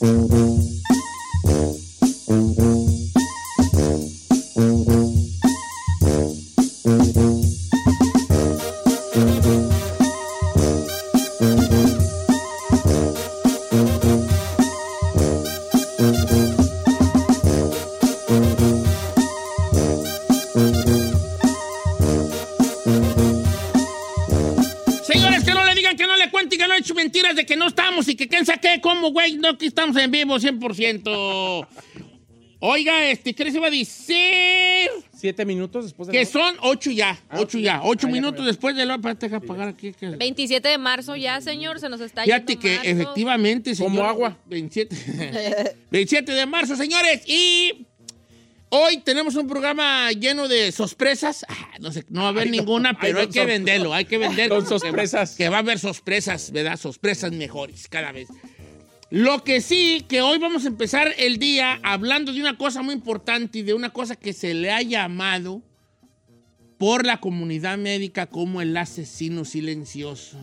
Señores, hecho mentiras de que no estamos y que quién saqué, cómo, güey, no, aquí estamos en vivo 100%. Oiga, este, ¿qué les iba a decir? Siete minutos después de Que la- son ocho ya, Ah, ocho ok. ya, ocho Ah, ya, minutos después de la... Espérate, deja apagar aquí. que- 27 de marzo ya, señor, se nos está Fíjate yendo que marzo. efectivamente, Como señor, agua. 27, 27 de marzo, señores, y hoy tenemos un programa lleno de sorpresas. Ah, no sé, no va a haber Ay, no. ninguna, Ay, pero don hay que venderlo, hay que venderlo. Don sorpresas. Que va a haber sorpresas, ¿verdad? Sorpresas mejores cada vez. Lo que sí, que hoy vamos a empezar el día hablando de una cosa muy importante y de una cosa que se le ha llamado por la comunidad médica como el asesino silencioso.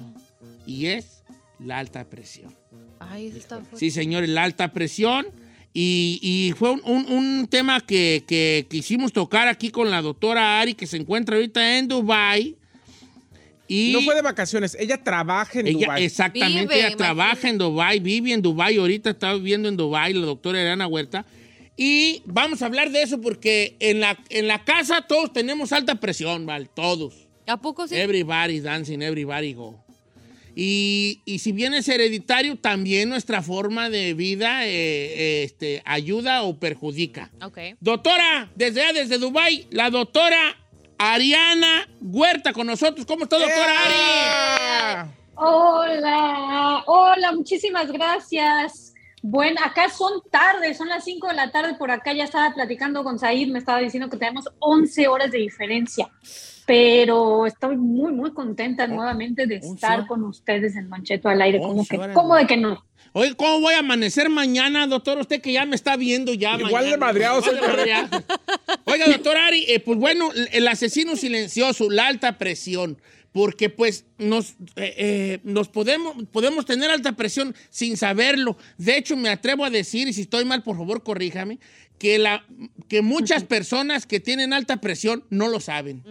Y es la alta presión. Ay, eso está fuerte. Sí, señores, la alta presión. Y, y fue un, un- un tema que, que quisimos tocar aquí con la doctora Ari, que se encuentra ahorita en Dubai Y No fue de vacaciones, ella trabaja en ella, Dubái. exactamente, Vive, ella trabaja en Dubai, vive en Dubai, ahorita está viviendo en Dubai, la doctora Elena Huerta. Y vamos a hablar de eso porque en la, en la casa todos tenemos alta presión, ¿vale? Todos. ¿A poco sí? Everybody's dancing, everybody go. Y, y si bien es hereditario, también nuestra forma de vida eh, eh, este, ayuda o perjudica. Ok. Doctora, desde allá, desde Dubai, la doctora Ariana Huerta con nosotros. ¿Cómo está, doctora Ari? Hola, hola, muchísimas gracias. Bueno, acá son tardes, son las 5 de la tarde por acá. Ya estaba platicando con Said, me estaba diciendo que tenemos 11 horas de diferencia. Pero estoy muy, muy contenta nuevamente de 11 estar con ustedes en Mancheto al aire. ¿Cómo, 11 que, ¿cómo de que no? Oye, ¿cómo voy a amanecer mañana, doctor? Usted que ya me está viendo ya. Igual mañana. de madreado. Oiga, doctor Ari, eh, pues bueno, el asesino silencioso, la alta presión. Porque pues nos, eh, eh, nos podemos, podemos tener alta presión sin saberlo. De hecho, me atrevo a decir, y si estoy mal, por favor, corríjame, que, la, que muchas personas que tienen alta presión no lo saben.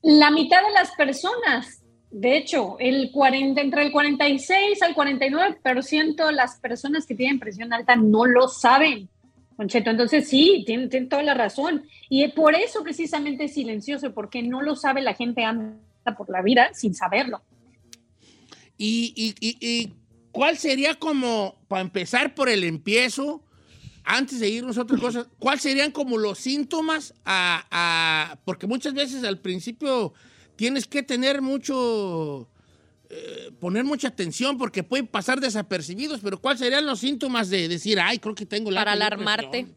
La mitad de las personas, de hecho, el 40, entre el 46 al 49% de las personas que tienen presión alta no lo saben. Concheto, entonces sí, tiene, toda la razón. Y por eso precisamente es silencioso, porque no lo sabe la gente anda por la vida sin saberlo. ¿Y, y, y- y cuál sería como, para empezar por el empiezo, antes de irnos a otras cosas, cuáles serían como los síntomas a, a- porque muchas veces al principio tienes que tener mucho, eh, poner mucha atención porque pueden pasar desapercibidos, pero cuáles serían los síntomas de decir, ay, creo que tengo la Para alarmarte. presión"?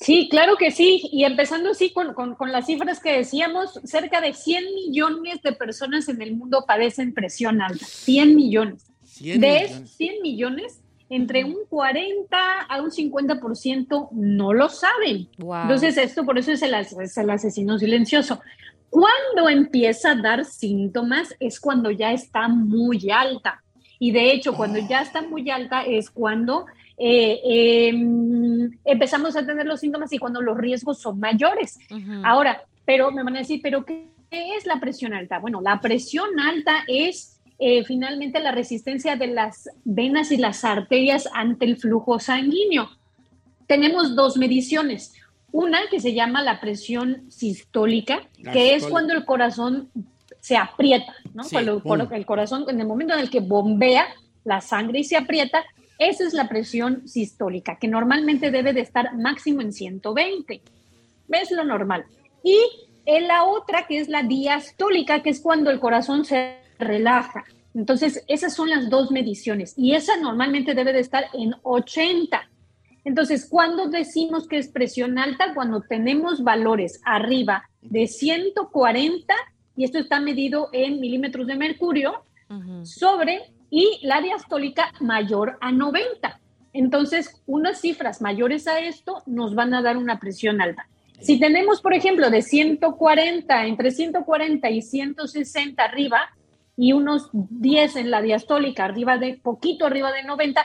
Sí, claro que sí. Y empezando así con, con- con las cifras que decíamos, cerca de 100 millones de personas en el mundo padecen presión alta. 100 millones. 100 de millones. esos 100 millones, entre un 40 a un 50% no lo saben. Wow. Entonces, esto por eso es el, es el asesino silencioso. Cuando empieza a dar síntomas es cuando ya está muy alta. Y de hecho, cuando ya está muy alta es cuando eh, eh, empezamos a tener los síntomas y cuando los riesgos son mayores. Ahora, pero me van a decir, ¿pero qué, qué es la presión alta? Bueno, la presión alta es eh, finalmente la resistencia de las venas y las arterias ante el flujo sanguíneo. Tenemos dos mediciones. Una que se llama la presión sistólica, La que es cuando el corazón se aprieta, ¿no? Sí, Cuando el corazón, en el momento en el que bombea la sangre y se aprieta, esa es la presión sistólica, que normalmente debe de estar máximo en 120. Es lo normal. Y en la otra, que es la diastólica, que es cuando el corazón se relaja. Entonces, esas son las dos mediciones. Y esa normalmente debe de estar en 80. Entonces, cuando decimos que es presión alta? Cuando tenemos valores arriba de 140, y esto está medido en milímetros de mercurio, sobre y la diastólica mayor a 90. Entonces, unas cifras mayores a esto nos van a dar una presión alta. Si tenemos, por ejemplo, de 140, entre 140 y 160 arriba y unos 10 en la diastólica, arriba de poquito arriba de 90,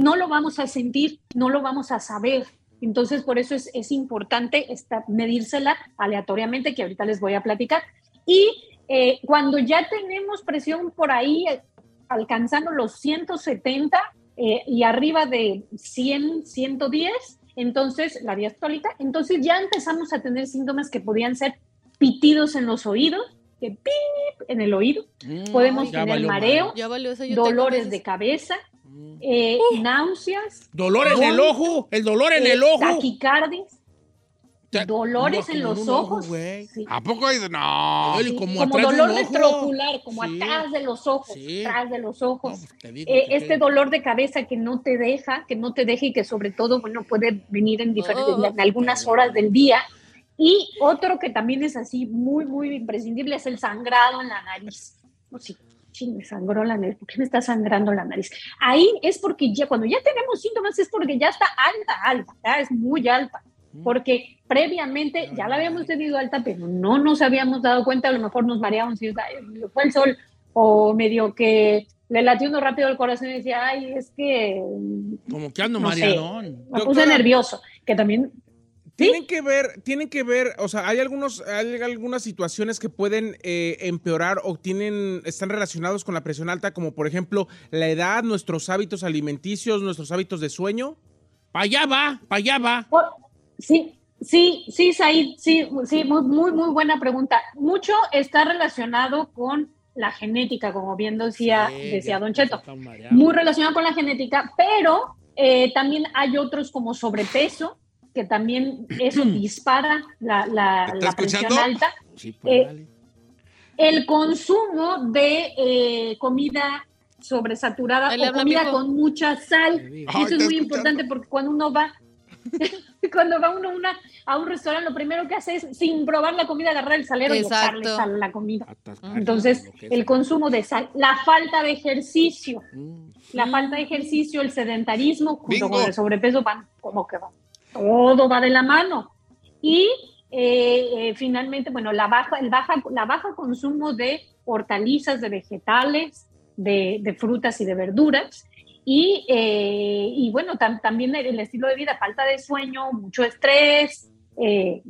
no lo vamos a sentir, no lo vamos a saber. Entonces, por eso es, es importante esta, medírsela aleatoriamente, que ahorita les voy a platicar. Y eh, cuando ya tenemos presión por ahí, eh, alcanzando los 170 eh, y arriba de 100, 110, entonces la diastólica, entonces ya empezamos a tener síntomas que podían ser pitidos en los oídos, que pip en el oído, Mm, podemos tener valió mareo, dolores veces- de cabeza, eh, náuseas, Dolores en el ojo, el dolor en eh, el ojo. taquicardias, Ta- dolores no, en los ojo, ojos, güey. sí. ¿A poco hay de.? No. Sí, como como, de dolor ojo. retrocular, como Sí. atrás de los ojos, Sí. atrás de los No, ojos. pues te digo Eh, este qué- dolor de cabeza que no te deja, que no te deja y que sobre todo, bueno, puede venir en, diferentes, Oh. en algunas horas del día. Y otro que también es así muy, muy imprescindible es el sangrado en la nariz. Sí, sí, me sangró la nariz. ¿Por qué me está sangrando la nariz? Ahí es porque ya, cuando ya tenemos síntomas, es porque ya está alta, alta, ya es muy alta. Porque previamente ya la habíamos tenido alta, pero no nos habíamos dado cuenta, a lo mejor nos mareamos y fue el sol, o medio que le latió uno rápido el corazón y decía, ay, es que Como que ando no mareadón. me puse nervioso, que también Tienen que ver, tienen que ver, o sea, hay algunos, hay algunas situaciones que pueden eh, empeorar o tienen, están relacionados con la presión alta, como por ejemplo la edad, nuestros hábitos alimenticios, nuestros hábitos de sueño. Para allá va, para allá va. Oh, sí, sí, sí, Said, sí, sí, muy, muy, muy buena pregunta. Mucho está relacionado con la genética, como bien decía, Sí, decía Don Cheto. Muy relacionado con la genética, pero eh, también hay otros como sobrepeso, que también eso dispara la, la- ¿Está la presión escuchando? alta. Sí, pues, Eh. El consumo de eh, comida sobresaturada o comida mijo. con mucha sal. Ay, eso es muy escuchando. importante porque cuando uno va, cuando va uno a una, a un restaurante, lo primero que hace es, sin probar la comida, agarrar el salero y echarle Exacto. sal a la comida. Entonces, el consumo de sal, la falta de ejercicio, Mm. la falta de ejercicio, el sedentarismo, junto Bingo. con el sobrepeso, van como que van. Todo va de la mano. Y eh, eh, finalmente, bueno, la baja, el baja, la baja consumo de hortalizas, de vegetales, de, de frutas y de verduras. Y, eh, y bueno, tam- también el estilo de vida, falta de sueño, mucho estrés, eh,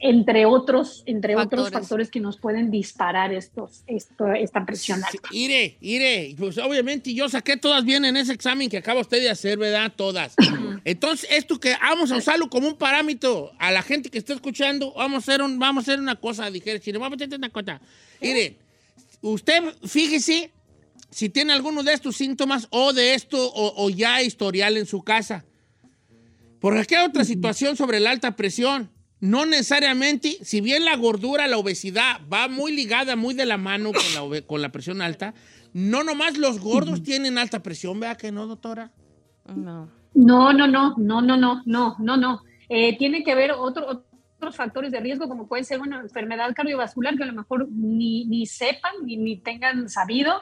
entre otros, entre otros Factores. factores que nos pueden disparar estos, esto, esta presión Sí, alta. Ire, ire, pues obviamente yo saqué todas bien en ese examen que acaba usted de hacer, ¿verdad? Todas. Entonces, esto que vamos a usarlo como un parámetro a la gente que está escuchando, vamos a hacer, un, vamos a hacer una cosa, dijera, chile, vamos a hacer una cosa. Mire, usted fíjese si tiene alguno de estos síntomas o de esto o, o ya historial en su casa. Porque aquí hay otra situación sobre la alta presión. No necesariamente, si bien la gordura, la obesidad va muy ligada, muy de la mano con la, con la presión alta, no nomás los gordos tienen alta presión, ¿vea que no, doctora? No. No, no, no, no, no, no, no, no, no. Eh, tiene que ver otro- otros factores de riesgo, como puede ser una enfermedad cardiovascular que a lo mejor ni, ni sepan ni, ni tengan sabido.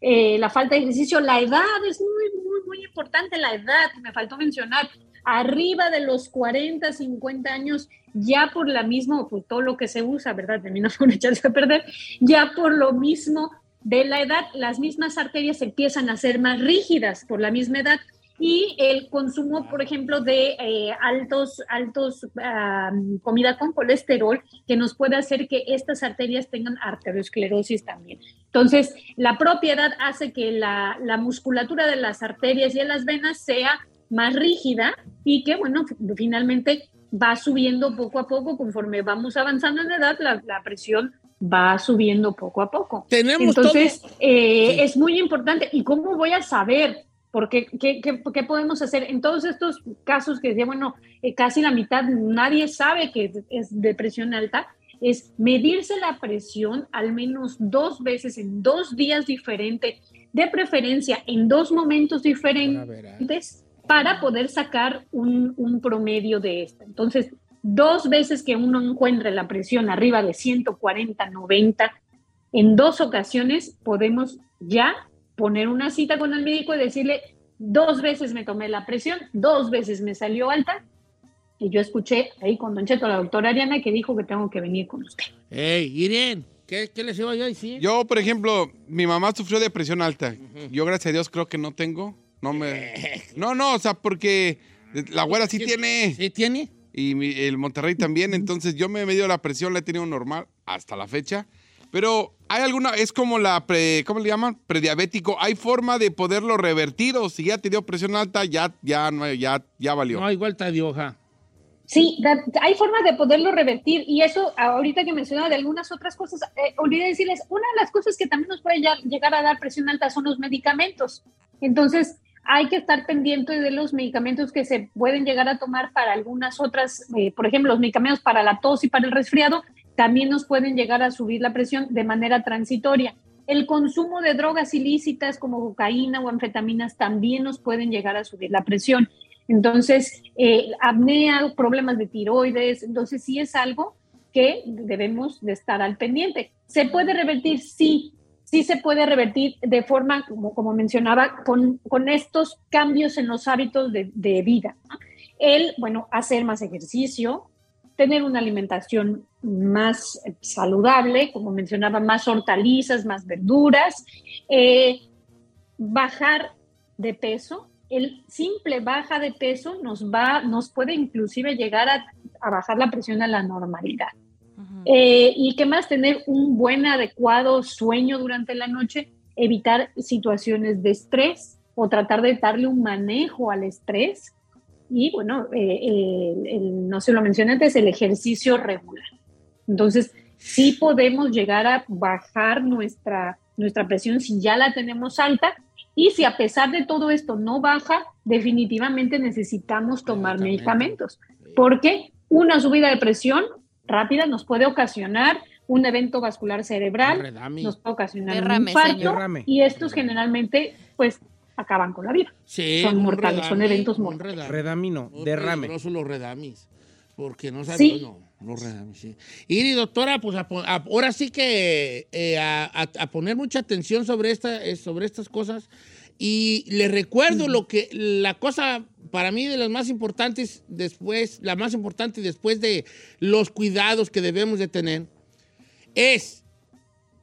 Eh, la falta de ejercicio, la edad es muy, muy, muy importante. La edad, me faltó mencionar, arriba de los 40, 50 años, ya por la misma, por todo lo que se usa, ¿verdad? Termina por echarse a perder, ya por lo mismo de la edad, las mismas arterias empiezan a ser más rígidas por la misma edad y el consumo, por ejemplo, de eh, altos, altos comida con colesterol, que nos puede hacer que estas arterias tengan arteriosclerosis también. Entonces, la propiedad hace que la, la musculatura de las arterias y de las venas sea más rígida y que, bueno, finalmente va subiendo poco a poco conforme vamos avanzando en edad, la, la presión va subiendo poco a poco. Tenemos Entonces, eh, Sí. es muy importante. ¿Y cómo voy a saber? Porque, ¿qué, qué, qué podemos hacer? En todos estos casos que decía, bueno, eh, casi la mitad, nadie sabe que es de presión alta, es medirse la presión al menos dos veces en dos días diferentes, de preferencia en dos momentos diferentes, para poder sacar un, un promedio de esta. Entonces, dos veces que uno encuentre la presión arriba de 140, 90, en dos ocasiones podemos ya poner una cita con el médico y decirle, dos veces me tomé la presión, dos veces me salió alta. Y yo escuché ahí con Don Cheto, la doctora Ariana, que dijo que tengo que venir con usted. Ey, Irene, ¿qué, qué les iba yo a decir? Yo, por ejemplo, mi mamá sufrió de presión alta. Yo, gracias a Dios, creo que no tengo. No me. No, no, o sea, porque la güera sí tiene. ¿Sí tiene? Y mi- el Monterrey también. Entonces, yo me he medido la presión, la he tenido normal hasta la fecha. Pero hay alguna, es como la pre, ¿cómo le llaman? Prediabético. ¿Hay forma de poderlo revertir o si ya te dio presión alta, ya, ya, no, ya, ya valió? No hay vuelta de hoja. Sí, da- hay formas de poderlo revertir y eso ahorita que mencionaba de algunas otras cosas, eh, olvidé decirles, una de las cosas que también nos puede ya- llegar a dar presión alta son los medicamentos. Entonces, hay que estar pendiente de los medicamentos que se pueden llegar a tomar para algunas otras, eh, por ejemplo, los medicamentos para la tos y para el resfriado, también nos pueden llegar a subir la presión de manera transitoria. El consumo de drogas ilícitas como cocaína o anfetaminas también nos pueden llegar a subir la presión. Entonces, eh, apnea, problemas de tiroides, entonces sí es algo que debemos de estar al pendiente. ¿Se puede revertir? Sí, sí se puede revertir de forma, como, como mencionaba, con, con estos cambios en los hábitos de, de vida. El, bueno, hacer más ejercicio, tener una alimentación más saludable, como mencionaba, más hortalizas, más verduras, eh, bajar de peso. El simple baja de peso nos va, nos puede inclusive llegar a, a bajar la presión a la normalidad. Eh, y qué más, tener un buen, adecuado sueño durante la noche, evitar situaciones de estrés o tratar de darle un manejo al estrés. Y bueno, eh, el- el- no se lo mencioné antes, el ejercicio regular. Entonces, sí podemos llegar a bajar nuestra, nuestra presión si ya la tenemos alta. Y si a pesar de todo esto no baja, definitivamente necesitamos tomar medicamentos. Porque una subida de presión rápida nos puede ocasionar un evento vascular cerebral, redami. nos puede ocasionar Derrame, un infarto señor. Y estos generalmente pues acaban con la vida. Sí, Son mortales, son redami, eventos mortales. redami. Redamino, Muy derrame. los redamis. Porque no saben. Sí. No, los redamis, sí. Y doctora, pues a po- a- ahora sí que eh, a, a- a poner mucha atención sobre, esta, eh, sobre estas cosas. Y le recuerdo lo que la cosa para mí de las más importantes después, la más importante después de los cuidados que debemos de tener, es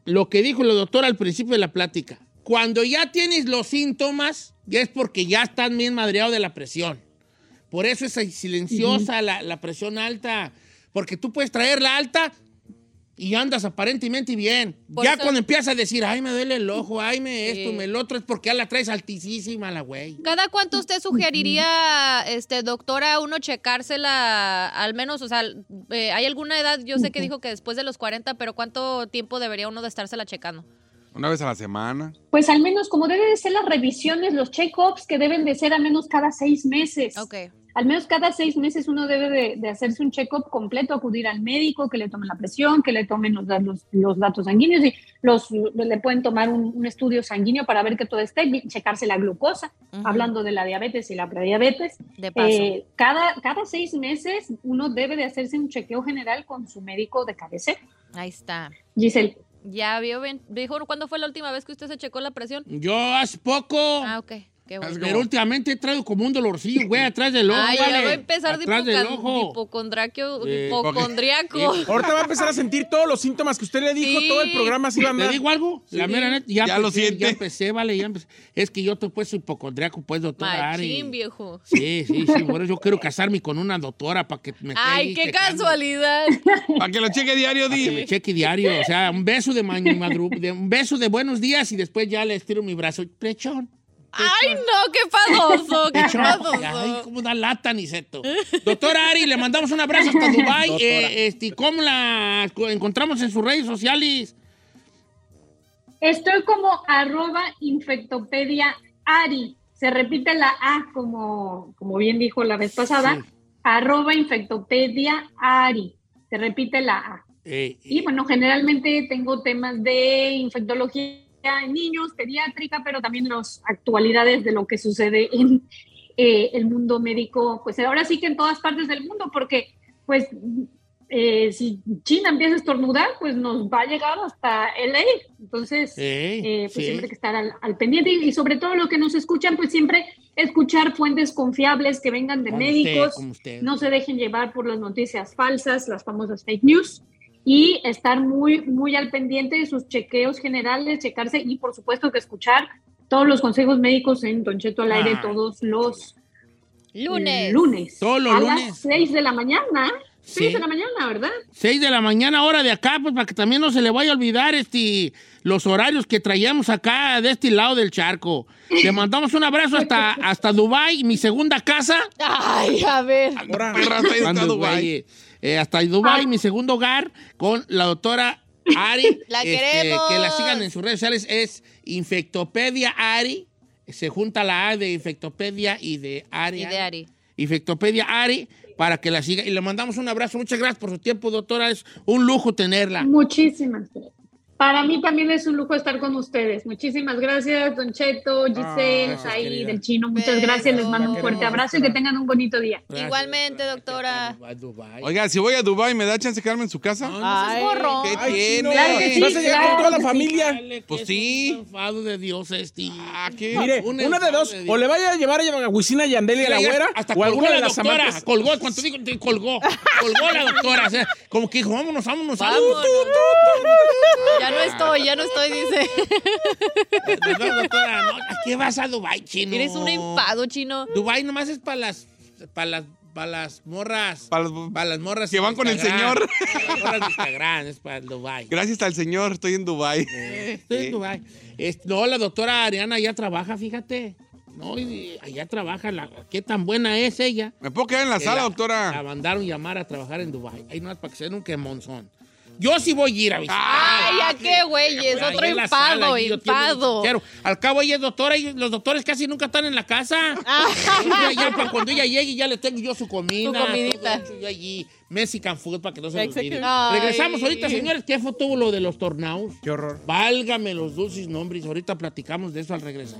lo que dijo la doctora al principio de la plática. Cuando ya tienes los síntomas, ya es porque ya estás bien madreado de la presión. Por eso es silenciosa la, la presión alta. Porque tú puedes traerla alta y andas aparentemente bien. Por ya eso- cuando empiezas a decir, ay, me duele el ojo, ay, me esto, Sí. me el otro, es porque ya la traes altísima la güey. ¿Cada cuánto usted sugeriría, este, doctora, uno checársela al menos, o sea, eh, hay alguna edad, yo sé que dijo que después de los 40, pero ¿cuánto tiempo debería uno de estársela checando? Una vez a la semana. Pues al menos como deben de ser las revisiones, los check-ups que deben de ser al menos cada seis meses. Ok. Al menos cada seis meses uno debe de, de hacerse un check-up completo, acudir al médico, que le tomen la presión, que le tomen los, los, los datos sanguíneos y los, le pueden tomar un, un estudio sanguíneo para ver que todo esté bien, checarse la glucosa, hablando de la diabetes y la prediabetes. De paso. Eh, cada, cada seis meses uno debe de hacerse un chequeo general con su médico de cabecera. Ahí está. Giselle, Ya vio bien. Dijo, ¿cuándo fue la última vez que usted se checó la presión? Yo hace poco, Ah, ok. Qué bueno. Pero últimamente he traído como un dolorcillo, güey, atrás del ojo. Ay, ya vale. va a empezar de Atrás del ojo. hipocondriaco. Eh, hipocondriaco. Ahorita va a empezar a sentir todos los síntomas que usted le dijo, Sí. todo el programa se iba a ¿Te andar. digo algo? La mera neta, ya, Ya lo siente. Ya empecé, vale, ya empecé. Es que yo te he puesto hipocondriaco, pues, doctora Ari. Machín, viejo. Sí, sí, sí. Por eso yo quiero casarme con una doctora para que me Ay, qué checando, casualidad. Para que lo cheque diario, para que di. me cheque diario. O sea, un beso de, madru- de- un beso de buenos días y después ya le estiro mi brazo. Plechón. Ay, no, qué padoso, qué Plechón. Ay, padoso. cómo da lata, Niceto. Doctora Ari, le mandamos un abrazo hasta Dubái. Eh, este, ¿Cómo la co- encontramos en sus redes sociales? Estoy como arroba infectopedia Ari. Se repite la A como, como bien dijo la vez pasada. Sí. Arroba infectopedia Ari. Se repite la A. Eh, Y bueno, generalmente tengo temas de infectología en niños, pediátrica, pero también las actualidades de lo que sucede en eh, el mundo médico, pues ahora sí que en todas partes del mundo, porque pues eh, si China empieza a estornudar, pues nos va a llegar hasta LA. Entonces, eh, eh, pues sí. siempre hay que estar al, al pendiente y, y sobre todo lo que nos escuchan, pues siempre escuchar fuentes confiables que vengan de Como médicos, usted, como usted. no se dejen llevar por las noticias falsas, las famosas fake news y estar muy, muy al pendiente de sus chequeos generales, checarse y por supuesto que escuchar todos los consejos médicos en Don Cheto al aire Ah. todos los Lunes. lunes. Todos los a lunes. las 6 de la mañana. Sí. 6 de la mañana, ¿verdad? 6 de la mañana, hora de acá, pues para que también no se le vaya a olvidar este, los horarios que traíamos acá de este lado del charco. Le mandamos un abrazo hasta, hasta Dubái, mi segunda casa. Ay, a ver. Ahora, Perra, está en Ando, Dubái. Eh, hasta Dubái, mi segundo hogar, con la doctora Ari. este, La queremos. Que la sigan en sus redes sociales, es Infectopedia Ari. Se junta la A de Infectopedia y de Ari. Y de Ari. Infectopedia Ari, para que la siga. Y le mandamos un abrazo. Muchas gracias por su tiempo, doctora. Es un lujo tenerla. Muchísimas gracias. Para mí también es un lujo estar con ustedes. Muchísimas gracias, Don Cheto, Giselle, querida. del chino. Muchas Beso. gracias. Les mando un La fuerte abrazo y que tengan un bonito día. Gracias, Igualmente, doctora. A Dubái. Oiga, si voy a Dubai, ¿me da chance de quedarme en su casa? Ay, gorro. ¿Qué Ay, tiene? Claro que sí, vas a llegar con claro toda la sí. familia. Dale, Pues sí. de Dios este. Ah, ¿qué? Mire, Un una de dos, de o le vaya a llevar a Huisina Yandel y a la Mira, ya güera, hasta o alguna la de las doctora, amantes. colgó, cuando digo, te colgó, colgó la doctora, o sea, como que dijo, vámonos, vámonos, Vámonos. vámonos. Ya no estoy, ya no estoy, dice. No, doctora, no, ¿a qué vas a Dubái, chino? Eres un enfado, chino. Dubái nomás es para las, para las, para las morras. Para las- morras Que van con el señor. Para las morras de Instagram, es para el Dubái. Gracias al señor, estoy en Dubai. Estoy en Dubái. Es- no, la doctora Ariana ya trabaja, fíjate. No, y allá trabaja. La, ¿Qué tan buena es ella? ¿Me puedo quedar en la que sala, La doctora? mandaron llamar a trabajar en Dubái. Ahí no es para que se den un quemonzón. Yo sí voy a ir a visitar. Ay, ¿a qué, güeyes? Ahí Otro enfado, enfado. Al cabo ella es doctora y los doctores casi nunca están en la casa. Ah. Ya, ya, para cuando ella llegue ya le tengo yo su comida. Su comidita. yo allí Mexican food para que no se me olvide. Ay. Regresamos ahorita, señores. ¿Qué fue tuvo lo de los tornados? Qué horror. Válgame los dulces nombres. Ahorita platicamos de eso al regresar.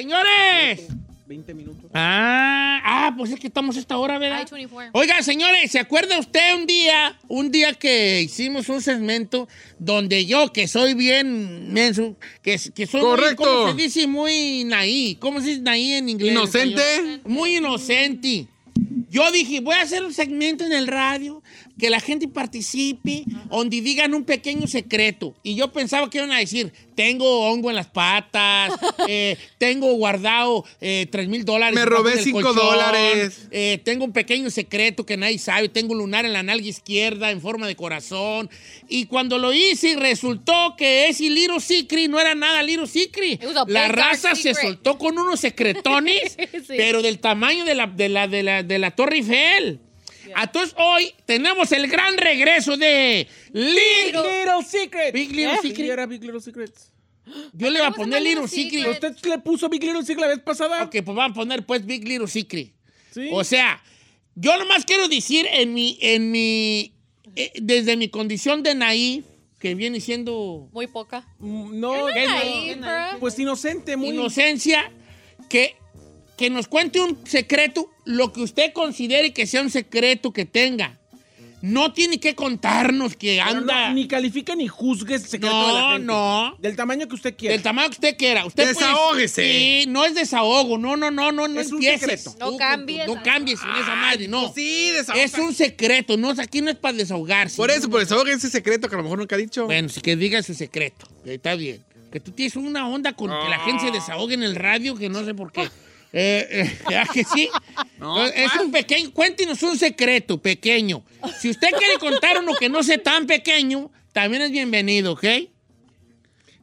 ¡Señores! 20 minutos. Ah, ah, pues es que estamos a esta hora, ¿verdad? I-24. Oiga, señores, ¿se acuerda usted un día, un día que hicimos un segmento donde yo, que soy bien menso, que, que soy Correcto. muy, ¿cómo se dice? Muy naí. ¿Cómo se dice naí en inglés? ¿Inocente? Muy inocente. Yo dije, voy a hacer un segmento en el radio, que la gente participe, donde digan un pequeño secreto. Y yo pensaba que iban a decir, tengo hongo en las patas, eh, tengo guardado eh, 3 mil dólares. Me robé cinco dólares. eh, tengo un pequeño secreto que nadie sabe. Tengo un lunar en la nalga izquierda en forma de corazón. Y cuando lo hice, resultó que ese Little Secret no era nada Little a La raza se soltó con unos secretones, Sí. pero del tamaño de la, de la, de la, de la Torre Eiffel. Entonces hoy tenemos el gran regreso de Little. Little Secret. Big Little ¿Eh? Secret. Sí, era Big Little Secret. Yo le iba a ¿Cómo se poner Little Secret. Secret? ¿Usted le puso Big Little Secret la vez pasada? Ok, pues vamos a poner pues Big Little Secret. Sí. O sea, yo nomás quiero decir en mi, en mi, eh, desde mi condición de naif, que viene siendo Muy poca. Mm, no, ¿Qué no? Bro. pues inocente, muy inocencia, que, que nos cuente un secreto, lo que usted considere que sea un secreto que tenga. No tiene que contarnos que Pero anda no, ni califica ni juzgue el secreto de la No, gente. no. Del tamaño que usted quiera. del tamaño que usted quiera. Usted puede- Desahógese. sí, no es desahogo. No, no, no, no, no Es un secreto. No cambies. No cambies en esa madre, no. Pues sí, desahoga. Es un secreto, no, aquí no es para desahogarse. Por eso, por desahoga ese secreto que a lo mejor nunca ha dicho. Bueno, sí que diga su secreto, está bien. Que tú tienes una onda con que la gente se desahogue en el radio, que no sé por qué. Eh, eh, ¿verdad que sí? No, es un pequeño, cuéntenos un secreto pequeño. Si usted quiere contar uno que no sea tan pequeño, también es bienvenido, ¿ok?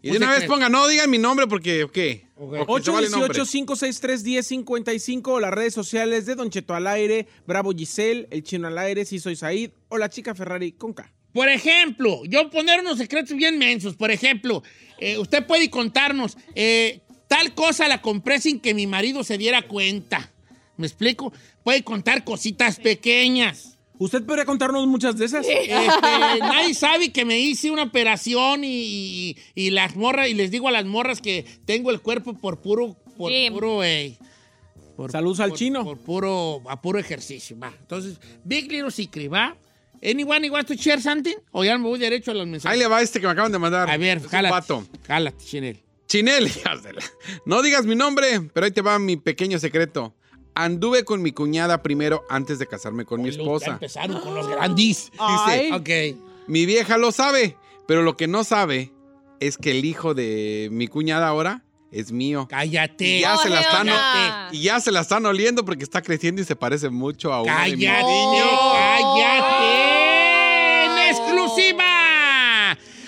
y un de una vez ponga, no digan mi nombre porque, ¿qué? Ok. Porque se vale nombre. 818-563-1055 o las redes sociales de Don Cheto al aire, Bravo Giselle, El Chino al aire, Si Soy Said o la chica Ferrari con K. Por ejemplo, yo poner unos secretos bien mensos. Por ejemplo, eh, usted puede contarnos, eh, tal cosa la compré sin que mi marido se diera cuenta. ¿Me explico? Puede contar cositas pequeñas. ¿Usted podría contarnos muchas de esas? Este, nadie sabe que me hice una operación y, y- y las morras, y les digo a las morras que tengo el cuerpo por puro, por puro, eh, por- Saludos al por- chino. Por puro, a puro ejercicio, va. Entonces, Big Little Secret, ¿va? ¿Anyone you want to share something? O ya me voy derecho a los mensajes. Ahí le va este que me acaban de mandar. A ver, Es un jálate. vato. Jálate, Chinel. Chinel, no digas mi nombre, pero ahí te va mi pequeño secreto. Anduve con mi cuñada primero antes de casarme con mi esposa. empezaron con los grandis. Ay. Ok. Mi vieja lo sabe, pero lo que no sabe es que el hijo de mi cuñada ahora es mío. Cállate. Y ya Oh, se la están y ya se la están oliendo porque está creciendo y se parece mucho a uno de ¡Cállate! niños. ¡Cállate!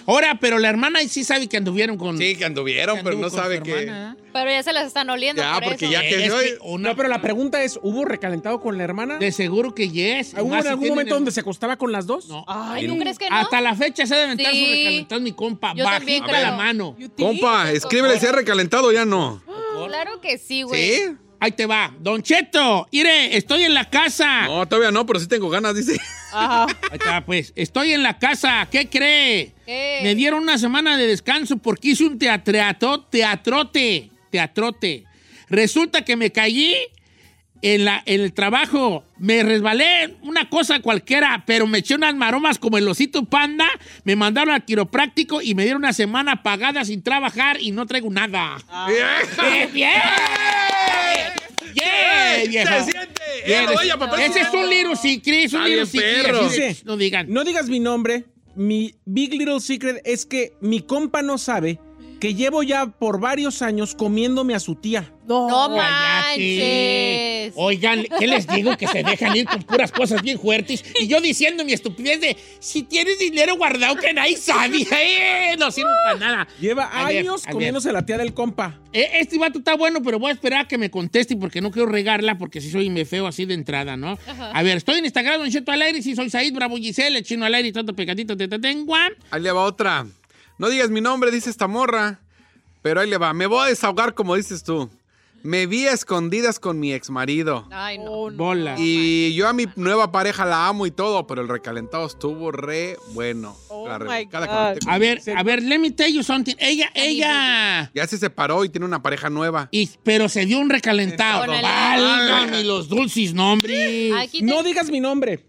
Ahora, pero la hermana ahí sí sabe que anduvieron con... Sí, que anduvieron, que pero no sabe que hermana. Pero ya se las están oliendo Ya, por porque eso. ya que Es soy- que una- No, pero la pregunta es, ¿hubo recalentado con la hermana? De seguro que yes. ¿Hubo en algún momento el- donde se acostaba con las dos? No. Ay, ¿tú crees que no? Hasta la fecha se ha de aventar Sí. su recalentado mi compa. Yo también Bajita creo. la mano. Compa, escríbele si es recalentado ya no. Claro que sí, güey. ¿Sí? Ahí te va. Don Cheto, mire, estoy en la casa. No, todavía no, pero sí tengo ganas, dice. Ajá. Ahí pues. Estoy en la casa. ¿Qué cree? ¿Qué? Me dieron una semana de descanso porque hice un teatreato, teatrote, teatrote. Resulta que me caí en, la, en el trabajo. Me resbalé una cosa cualquiera, pero me eché unas maromas como el osito panda. Me mandaron al quiropráctico y me dieron una semana pagada sin trabajar y no traigo nada. ¡Bien! ¡Bien! Viejo! ¡Se siente! ¡Eh, oye, papá! Ese es un little secret, es un little secret, Dice, No digan. No digas mi nombre. Mi Big Little Secret es que mi compa no sabe que llevo ya por varios años comiéndome a su tía. No. Pues. Oigan, ¿qué les digo? Que se dejan ir con puras cosas bien fuertes. Y yo diciendo mi estupidez de, si tienes dinero guardado que nadie sabe, eh, no sirve para nada. Lleva A años ver. comiéndose la tía del compa. Eh, Este vato está bueno, pero voy a esperar a que me conteste porque no quiero regarla porque si soy me feo así de entrada, ¿no? A ver, estoy en Instagram, Don Cheto al aire, si soy Said, Bravo Giselle, el chino al aire y tanto pegadito te tengo. Ahí le va otra. No digas mi nombre, dice esta morra. Pero ahí le va. Me voy a desahogar como dices tú. Me vi a escondidas con mi ex marido. Ay, no. Bola. Y yo a mi nueva pareja la amo y todo, pero el recalentado estuvo re bueno. Oh la con- A ver, a ver, let me tell you something. Ella, ella... Ya se separó y tiene una pareja nueva. Y, pero se dio un recalentado. Válgame los dulces nombres. No digas mi nombre.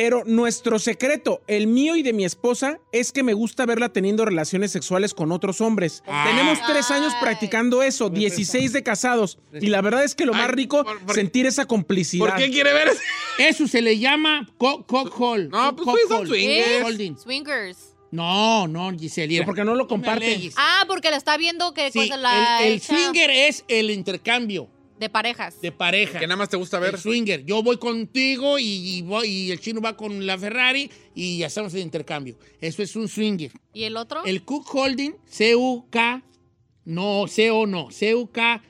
Pero nuestro secreto, el mío y de mi esposa, es que me gusta verla teniendo relaciones sexuales con otros hombres. Tenemos tres años Ay. practicando eso, 16 de casados. Y la verdad es que lo más rico, por- por- sentir esa complicidad. ¿Por qué quiere ver? ese? Eso se le llama co cock hole. No, pues, Cock pues, son swingers. Holding. Swingers. No, no, Giselle. mira. Porque no lo comparten. alegues. Ah, porque la está viendo que Sí, cosa la el, el swinger es el intercambio de parejas. de pareja. Que nada más te gusta ver. El swinger. Yo voy contigo y, y voy, y el chino va con la Ferrari y hacemos el intercambio. Eso es un swinger. ¿Y el otro? El cook holding, C-U-K, no, C-O no, C-U-K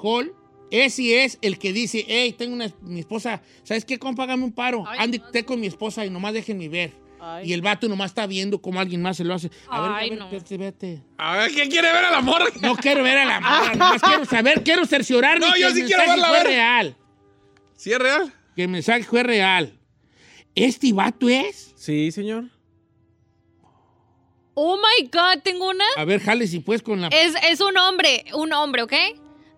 hold, ese es el que dice, hey, tengo una, mi esposa, ¿sabes qué, compa? Hágame un paro. Ay, no. usted con mi esposa y nomás déjenme ver. Ay. Y el vato nomás está viendo cómo alguien más se lo hace. A ver, Ay, a ver, no. espérate, vete. A ver, ¿qué quiere ver a la morra? No quiero ver a la morra, nomás quiero saber, quiero cerciorarme No, que yo el sí quiero verla, fue a ver. real. ¿Sí es real? Que el mensaje fue real. ¿Este vato es? Sí, señor. Oh my God, tengo una. A ver, jale si pues con la... Es, es un hombre, un hombre, ¿ok?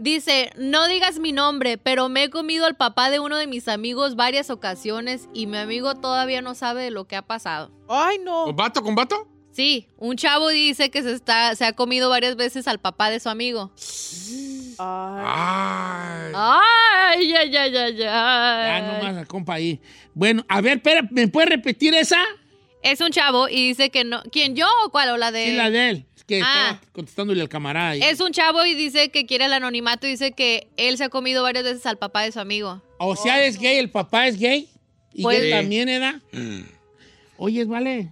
Dice, no digas mi nombre, pero me he comido al papá de uno de mis amigos varias ocasiones y mi amigo todavía no sabe de lo que ha pasado. Ay, no. ¿Con vato, con vato? Sí, un chavo dice que se, está, se ha comido varias veces al papá de su amigo. Ay. Ay. Ay, ay, ay, ay, Ya nomás la compa ahí. Bueno, a ver, espera, ¿me puedes repetir esa? Es un chavo y dice que no. ¿Quién yo o cuál? O la de. Sí, la de él. Es que Ah. estaba contestándole al camarada. Es un chavo y dice que quiere el anonimato y dice que él se ha comido varias veces al papá de su amigo. O sea, es gay, el papá es gay. Y Pues- él Sí. también, ¿edad? Oye, vale.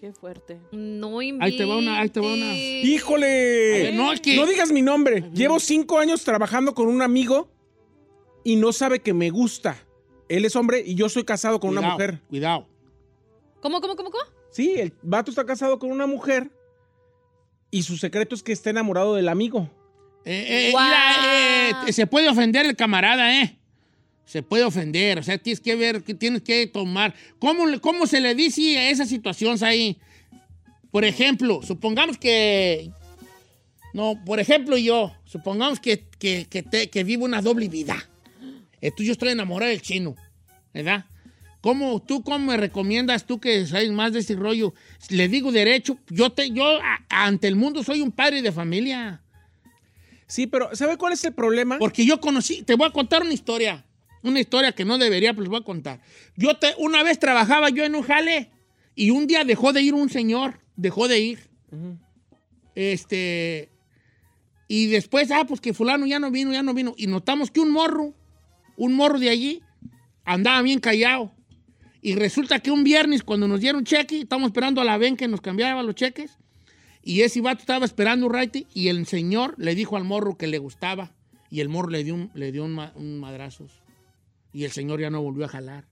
Qué fuerte. No Ahí te va una, ahí te va una. ¡Híjole! Ver, no, es que- No digas mi nombre. Llevo cinco años trabajando con un amigo y no sabe que me gusta. Él es hombre y yo soy casado con una mujer. Cuidado. ¿Cómo, cómo, cómo, cómo? Sí, el vato está casado con una mujer y su secreto es que está enamorado del amigo. Eh, eh, mira, eh, se puede ofender el camarada, ¿eh? Se puede ofender. O sea, tienes que ver, que tienes que tomar. ¿Cómo, cómo se le dice a esas situaciones ahí? Por ejemplo, supongamos que. No, por ejemplo, yo. Supongamos que, que, que, te- que vivo una doble vida. Entonces yo estoy enamorado del chino, ¿verdad? ¿Cómo, tú cómo me recomiendas, tú que sabes más de ese rollo? Le digo derecho, yo, te, yo a- ante el mundo soy un padre de familia. Sí, pero ¿sabe cuál es el problema? Porque yo conocí, te voy a contar una historia. Una historia que no debería, pero les voy a contar. Yo te, una vez trabajaba yo en un jale y un día dejó de ir un señor, dejó de ir. Este. Y después, ah, pues que fulano ya no vino, ya no vino. Y notamos que un morro, un morro de allí, andaba bien callado. Y resulta que un viernes, cuando nos dieron cheque, estábamos esperando a la ven que nos cambiaba los cheques. Y ese vato estaba esperando un raite y el señor le dijo al morro que le gustaba. Y el morro le dio un, le dio un, ma- un madrazos. Y el señor ya no volvió a jalar.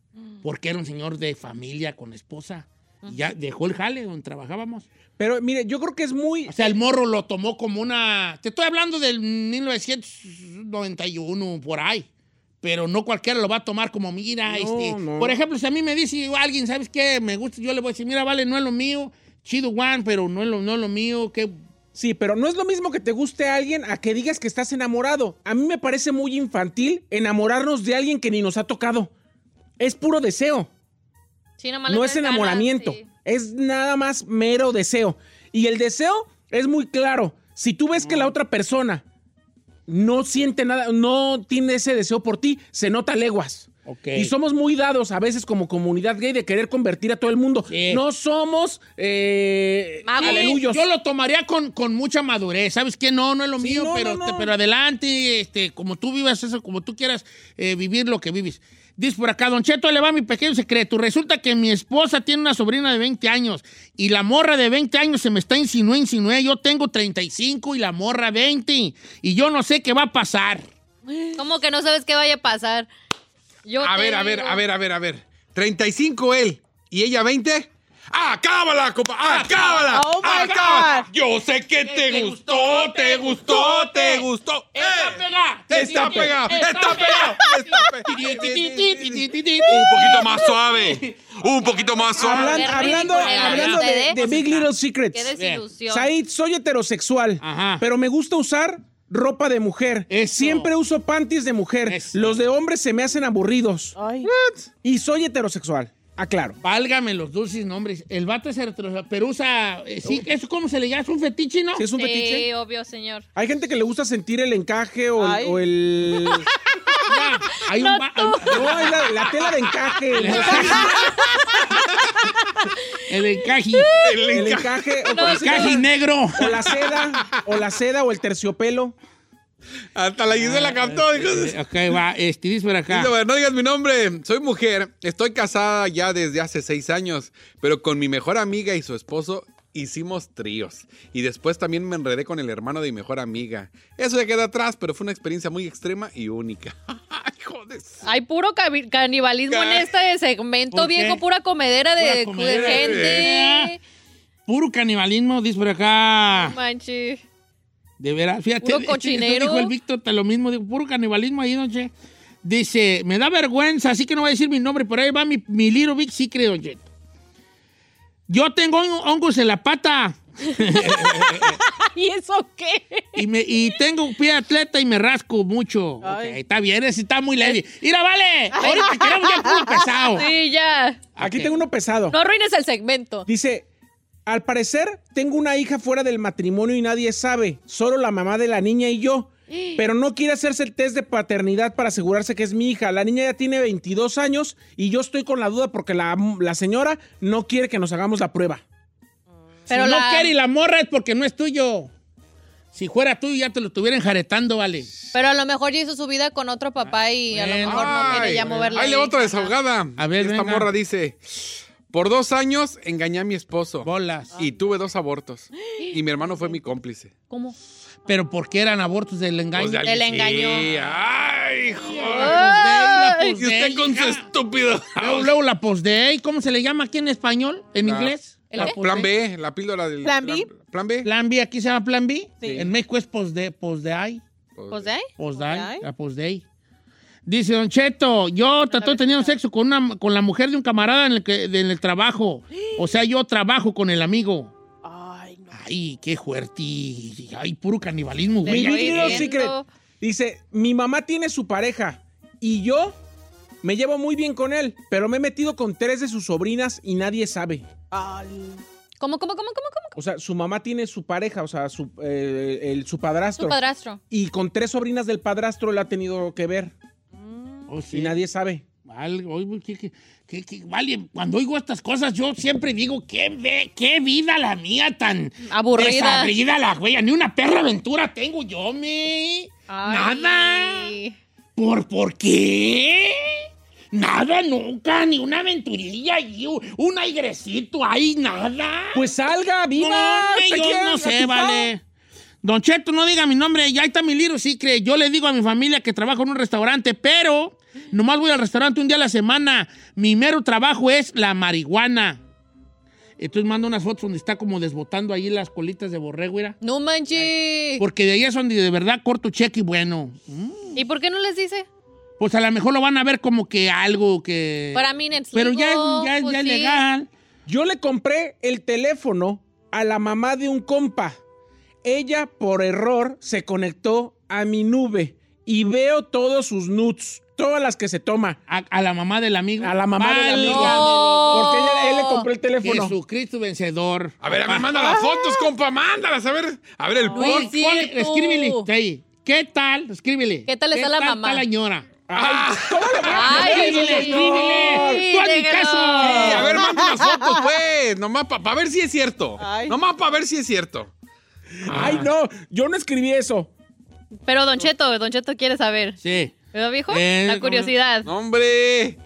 Porque era un señor de familia con esposa. Y ya dejó el jale donde trabajábamos. Pero mire, yo creo que es muy... O sea, el morro lo tomó como una... Te estoy hablando del 1991, por ahí. Pero no cualquiera lo va a tomar como, mira, No, este... no. Por ejemplo, si a mí me dice alguien, ¿sabes qué? Me gusta, yo le voy a decir, mira, vale, no es lo mío. Chido, Juan, pero no es lo, no es lo mío. ¿Qué, Sí, pero no es lo mismo que te guste a alguien a que digas que estás enamorado. A mí me parece muy infantil enamorarnos de alguien que ni nos ha tocado. Es puro deseo. Sí, No es ganas, enamoramiento. sí. Es nada más mero deseo. Y el deseo es muy claro. Si tú ves que la otra persona no siente nada, no tiene ese deseo por ti, se nota leguas. Ok. Y somos muy dados a veces como comunidad gay de querer convertir a todo el mundo. Sí. No somos eh, aleluyos. Yo lo tomaría con, con mucha madurez. ¿Sabes qué? No, no es lo Sí, mío, no, pero, no, no. te- pero adelante, este, como tú vivas eso, como tú quieras eh, vivir lo que vives. Dice por acá, Don Cheto, le va mi pequeño secreto. Resulta que mi esposa tiene una sobrina de 20 años y la morra de 20 años se me está insinuando, insinué. Yo tengo 35 y la morra 20 y yo no sé qué va a pasar. ¿Cómo que no sabes qué vaya a pasar? Yo A ver, a ver, a ver, a ver, a ver. 35 él y ella 20. ¡Acábala, compa! ¡Acábala! Oh, my ¡Acábala! Yo sé que te gustó, te gustó, te gustó. ¡Está ¡Eh! pegada! Está pegado, está pegado, está pegado. Un poquito más suave. Un poquito más suave. Hablan- Qué hablando hablando de, de Big Little Qué Secrets. desilusión. Said, soy heterosexual, Ajá. pero me gusta usar ropa de mujer. Eso. Siempre uso panties de mujer. Eso. Los de hombres se me hacen aburridos. Ay. Y soy heterosexual. Aclaro. Válgame los dulces nombres. El vato es heterosexual, pero usa. eh, sí, ¿Eso cómo se le llama? ¿Es un fetiche, no? Si es un Sí, fetiche. obvio, señor. Hay gente que le gusta sentir el encaje o el. Ay. o el- Ya, hay un va- no, es la, la tela de encaje. el encaje. el encaje. O, El encaje negro. o la seda. O la seda o el terciopelo. Hasta la Gisela cantó. dijo. Eh, Ok, va. Este, dice por acá. Dice, "Bueno, no digas mi nombre, soy mujer, estoy casada ya desde hace seis años, pero con mi mejor amiga y su esposo hicimos tríos. Y después también me enredé con el hermano de mi mejor amiga. Eso ya queda atrás, pero fue una experiencia muy extrema y única. Ay, joder. Hay puro canibalismo en este segmento, viejo, pura comedera de, Pura comedera de de- gente. Puro canibalismo, dice por acá. Manche. De veras, fíjate. Puro cochinero. Dijo el Víctor, lo mismo, digo, puro canibalismo ahí, don Che. Dice, me da vergüenza, así que no voy a decir mi nombre, por ahí va mi, mi Little Big Secret, don. Yo tengo hon- hongos en la pata ¿Y eso qué? y, me, y tengo pie de atleta y me rasco mucho. Ay. Ok, está bien, está muy leve. ¡Mira, vale! Ahorita queremos ya puro pesado. Sí, ya. Aquí tengo uno pesado. No arruines el segmento. Dice, al parecer tengo una hija fuera del matrimonio y nadie sabe, solo la mamá de la niña y yo. Pero no quiere hacerse el test de paternidad para asegurarse que es mi hija. La niña ya tiene 22 años y yo estoy con la duda porque la, la señora no quiere que nos hagamos la prueba. Pero si la- no quiere y la morra es porque no es tuyo. Si fuera tuyo ya te lo estuvieran jaretando, vale. Pero a lo mejor ya hizo su vida con otro papá y a lo mejor no quiere ya Ay, moverle. Ahí le otra desahogada. A ver, Esta venga. morra dice, por dos años engañé a mi esposo. Bolas. Y tuve dos abortos. Y mi hermano fue mi cómplice. ¿Cómo? Pero porque eran abortos del engaño. Pues de Él alguien- engañó. Sí, Ay, joder. Ay, Y usted con su estúpido. Luego, luego la postday, ¿cómo se le llama aquí en español? ¿En La- inglés? ¿El La? Plan. B, la píldora del... ¿Plan B? Plan B. Plan B, aquí se llama Plan B. Sí. En México es postday. Postday. Pues. Postday. Postday. La postday. Dice Don Cheto, yo estoy teniendo sexo con, una, con la mujer de un camarada en el, que, en el trabajo. O sea, yo trabajo con el amigo. Ay, no. Ay, qué fuerte. Ay, puro canibalismo, güey. Mi dice, mi mamá tiene su pareja y yo me llevo muy bien con él, pero me he metido con tres de sus sobrinas y nadie sabe. Ay. ¿Cómo, cómo, cómo, cómo, cómo? O sea, su mamá tiene su pareja, o sea, su, eh, el, su padrastro. Su padrastro. Y con tres sobrinas del padrastro le ha tenido que ver Oh, sí. y nadie sabe. Vale, oye, ¿qué- qué- qué- qué- vale, cuando oigo estas cosas, yo siempre digo, qué, ve- qué vida la mía tan Aburrida. desabrida la güey. Ni una perra aventura tengo yo, me. Ay. Nada. ¿Por, ¿Por qué? Nada, nunca, ni una aventurilla allí, un airecito ahí, nada. Pues salga, viva. No, hombre, ¿Te yo no sé, vale. Don Cheto, no diga mi nombre, ya está mi libro, sí cree. Yo le digo a mi familia que trabajo en un restaurante, pero nomás voy al restaurante un día a la semana. Mi mero trabajo es la marihuana. Entonces mando unas fotos donde está como desbotando ahí las colitas de borrego, mira. No manches. Porque de ahí es donde de verdad corto cheque y bueno. ¿Y por qué no les dice? Pues a lo mejor lo van a ver como que algo que... Para mí, it's Pero ya, es- legal, ya, pues ya es sí. legal. Yo le compré el teléfono a la mamá de un compa. Ella, por error, se conectó a mi nube y veo todos sus nudes, todas las que se toma. A, a la mamá del amigo. A la mamá del amigo. Válgame Porque ella- él le compró el teléfono. Jesucristo vencedor. A ver, a ver, manda las fotos, compa, mándalas. A ver, a ver el post. escríbele ahí. ¿Qué tal? Escríbele. ¿Qué tal está la mamá? está la señora? Ay, ¿Cómo le voy a Ay, poner Dile, eso, señor? dile. Tú hazme déjalo. caso. Sí, a ver, manda unas fotos, pues. Nomás para ver si es cierto. Ay. Nomás para ver si es cierto. Ay, no, yo no escribí eso. Pero Don Cheto, Don Cheto quiere saber. Sí. ¿Verdad, viejo? Eh, La curiosidad. Hombre.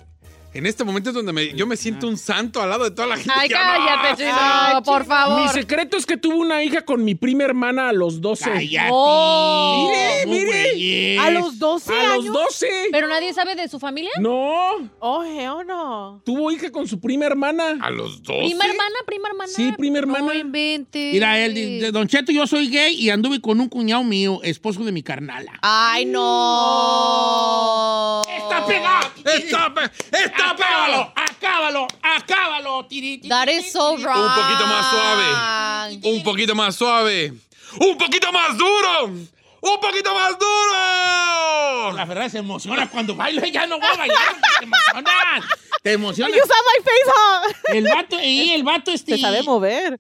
En este momento es donde me- yo me siento un santo al lado de toda la gente. Ay, que- cállate, Chino, Ay, por Mi favor. secreto es que tuve una hija con mi prima hermana a los 12. Cállate. Oh. Mire, ¿Cómo, mire. A los 12 A los años. 12. ¿Pero nadie sabe de su familia? No, Oh, hell no. tuvo hija con su prima hermana. A los dos. ¿Prima hermana? ¿Prima hermana? Sí, prima hermana. No inventes. Mira, él, dice, Don Cheto, yo soy gay y anduve con un cuñado mío, esposo de mi carnala. Ay, no. ¡Está pegado! ¡Está, pe- está pegado! ¡Acábalo! ¡Acábalo! ¡Acábalo! That is so wrong. Un poquito más suave. Un poquito más suave. Un poquito más duro. Un poquito más duro. La verdad se emociona cuando bailo. Ya no voy a bailar porque te emocionas. Te emociona. You saw my face, huh? El vato, y el vato este. Se sabe mover.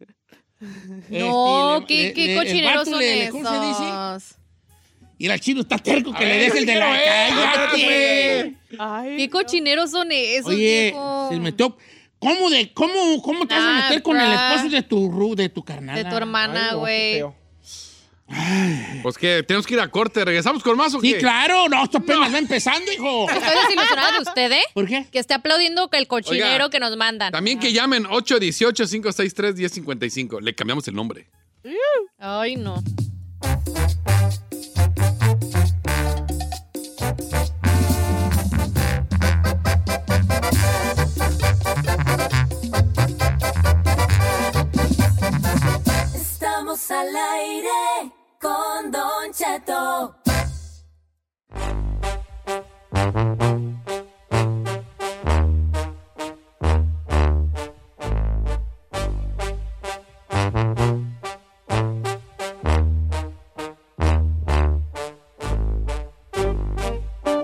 No, este, qué, le- qué le- cochineros son le- le- esos. ¿Cómo se dice? Y el chino está terco que le deje el de la cállate. Ay, ¿Qué cochineros son esos, Oye, viejo? se metió. ¿Cómo, de, cómo, cómo te vas a Nah, meter con el esposo de tu, ru- de tu carnal? De tu hermana, no, güey. Pues que tenemos que ir a corte. ¿Regresamos con más o qué? Sí, claro. No, esto apenas va empezando, hijo. Estoy desilusionada de usted, ¿eh? ¿Por qué? Que esté aplaudiendo que el cochinero Oiga, que nos mandan. También que llamen 818-563-1055. Le cambiamos el nombre. Ay, no. Estamos al aire con Don Cheto.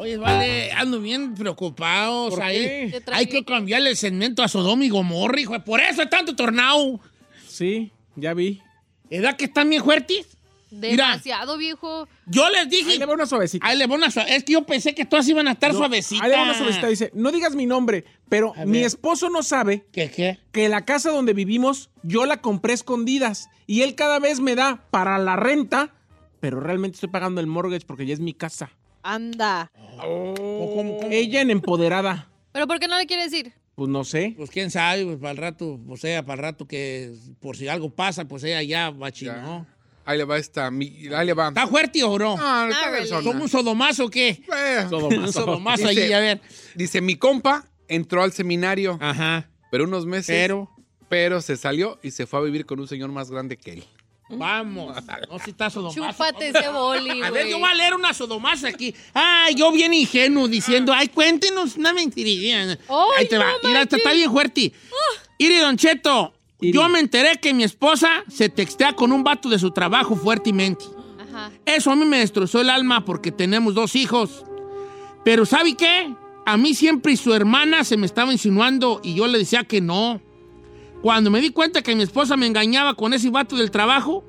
Oye, vale, ando bien preocupados ¿Por ahí. Hay que cambiarle el segmento a Sodoma y Gomorra, hijo. Por eso hay tanto tornado. Sí, ya vi. ¿Edad que están bien fuertes? Mira. Demasiado, viejo. Yo les dije. Ahí le va una suavecita. Ahí le va una suave- Es que yo pensé que todas iban a estar No, suavecitas. Ahí le va una suavecita. Dice, no digas mi nombre, pero A mi ver. esposo no sabe ¿Qué, qué? que la casa donde vivimos yo la compré escondidas y él cada vez me da para la renta, pero realmente estoy pagando el mortgage porque ya es mi casa. Anda. ¿O cómo, cómo? Ella en empoderada. ¿Pero por qué no le quiere decir? Pues no sé. Pues quién sabe, pues para el rato, o sea, para el rato que por si algo pasa, pues ella ya va chino. Ahí le va esta. mi- Ahí le va. ¿Está fuerte o no? Ah, está persona. ¿Somos un sodomazo o qué? Eh, Un sodomazo Dice- allí, a ver. Dice, mi compa entró al seminario, Ajá. pero unos meses. Pero, Pero se salió y se fue a vivir con un señor más grande que él. Vamos. No, si está sodomazo. Chúpate ese boli, A ver, güey. yo voy a leer una sodomasa aquí. Ay, yo bien ingenuo diciendo, ay, cuéntenos una mentirilla. Ay, Ahí te va. no Mira, está, está bien fuerte. Iri Don Cheto, Iri. yo me enteré que mi esposa se textea con un vato de su trabajo fuertemente. Ajá. Eso a mí me destrozó el alma porque tenemos dos hijos. Pero ¿sabe qué? A mí siempre y su hermana se me estaba insinuando y yo le decía que no. Cuando me di cuenta que mi esposa me engañaba con ese vato del trabajo,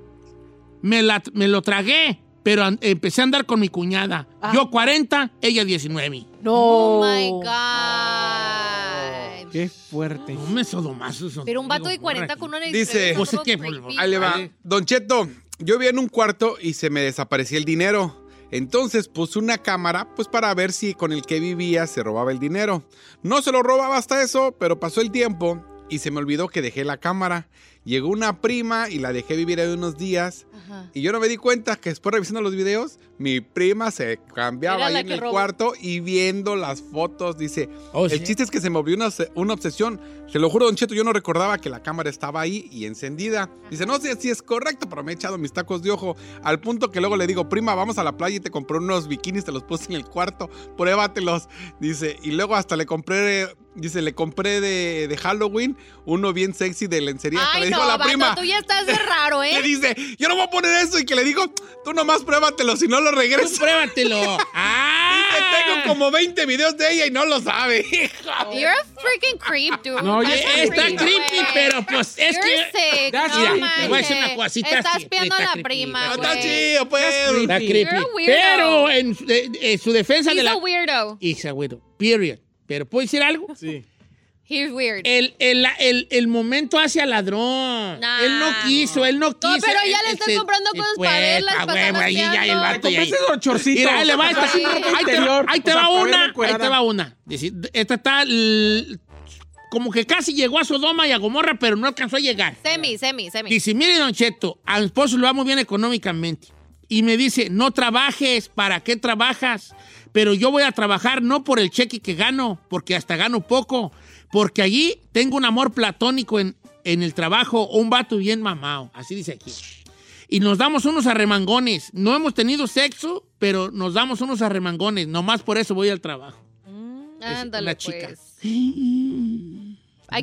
me, la- me lo tragué. Pero an- empecé a andar con mi cuñada. Yo 40, ella 19. No. Oh my God. Qué fuerte. No me sodomazo. sodomigo, Pero un vato de borra 40 aquí. con una Dice- Pues es que, Ahí le va. Vale. Don Cheto, yo vivía en un cuarto y se me desaparecía el dinero. Entonces puse una cámara pues para ver si con el que vivía se robaba el dinero. No se lo robaba hasta eso, pero pasó el tiempo y se me olvidó que dejé la cámara. Llegó una prima y la dejé vivir ahí unos días. Ajá. Y yo no me di cuenta que después revisando los videos, mi prima se cambiaba ahí en el robó. cuarto y viendo las fotos, dice, Oh, el sí. chiste es que se me volvió una, una obsesión. Se lo juro, Don Cheto, yo no recordaba que la cámara estaba ahí y encendida. Dice, no sé si es correcto, pero me he echado mis tacos de ojo. Al punto que luego le digo, prima, vamos a la playa y te compré unos bikinis, te los puse en el cuarto, pruébatelos. Dice, y luego hasta le compré, dice, le compré de, de Halloween uno bien sexy de lencería. Hasta Ay, le dijo la vato, prima. tú ya estás de raro, Le ¿eh? dice, yo no voy a poner eso y que le digo, tú nomás pruébatelo, si no lo Tú regreso. pruébatelo. ¡Ah! Que tengo como 20 videos de ella y no lo sabe. hija. You're a freaking creep, dude. No, ya- a Está creep, creepy, pero pues es You're que... sick. No te voy a decir una cosita. Estás así, espiando a está la creepy, prima, está chido, pues. Está creepy. You're a weirdo. Pero en, su- de- de- su defensa de He's la... a weirdo. He's a weirdo. Period. Pero ¿puedo decir algo? Sí. He's weird. El, el, el, el momento hacia ladrón. Nah. Él no quiso, él no quiso. pero ya le estás se- comprando sí, cosas pues, para verlas, a para huevo, estar ahí ya el vato chorcitos. Mira, ahí le va, esta- ropa ahí te ahí te va una, ahí te va una. Esta está como que casi llegó a Sodoma y a Gomorra, pero no alcanzó a llegar. Semi, semi, semi. Dice, mire, Don Cheto, a mi esposo le va muy bien económicamente. Y me dice, no trabajes, ¿para qué trabajas? Pero yo voy a trabajar no por el cheque que gano, porque hasta gano poco, porque allí tengo un amor platónico en, en el trabajo, o un vato bien mamado, así dice aquí. Y nos damos unos arremangones. No hemos tenido sexo, pero nos damos unos arremangones. Nomás por eso voy al trabajo. Ándale, una chica. pues.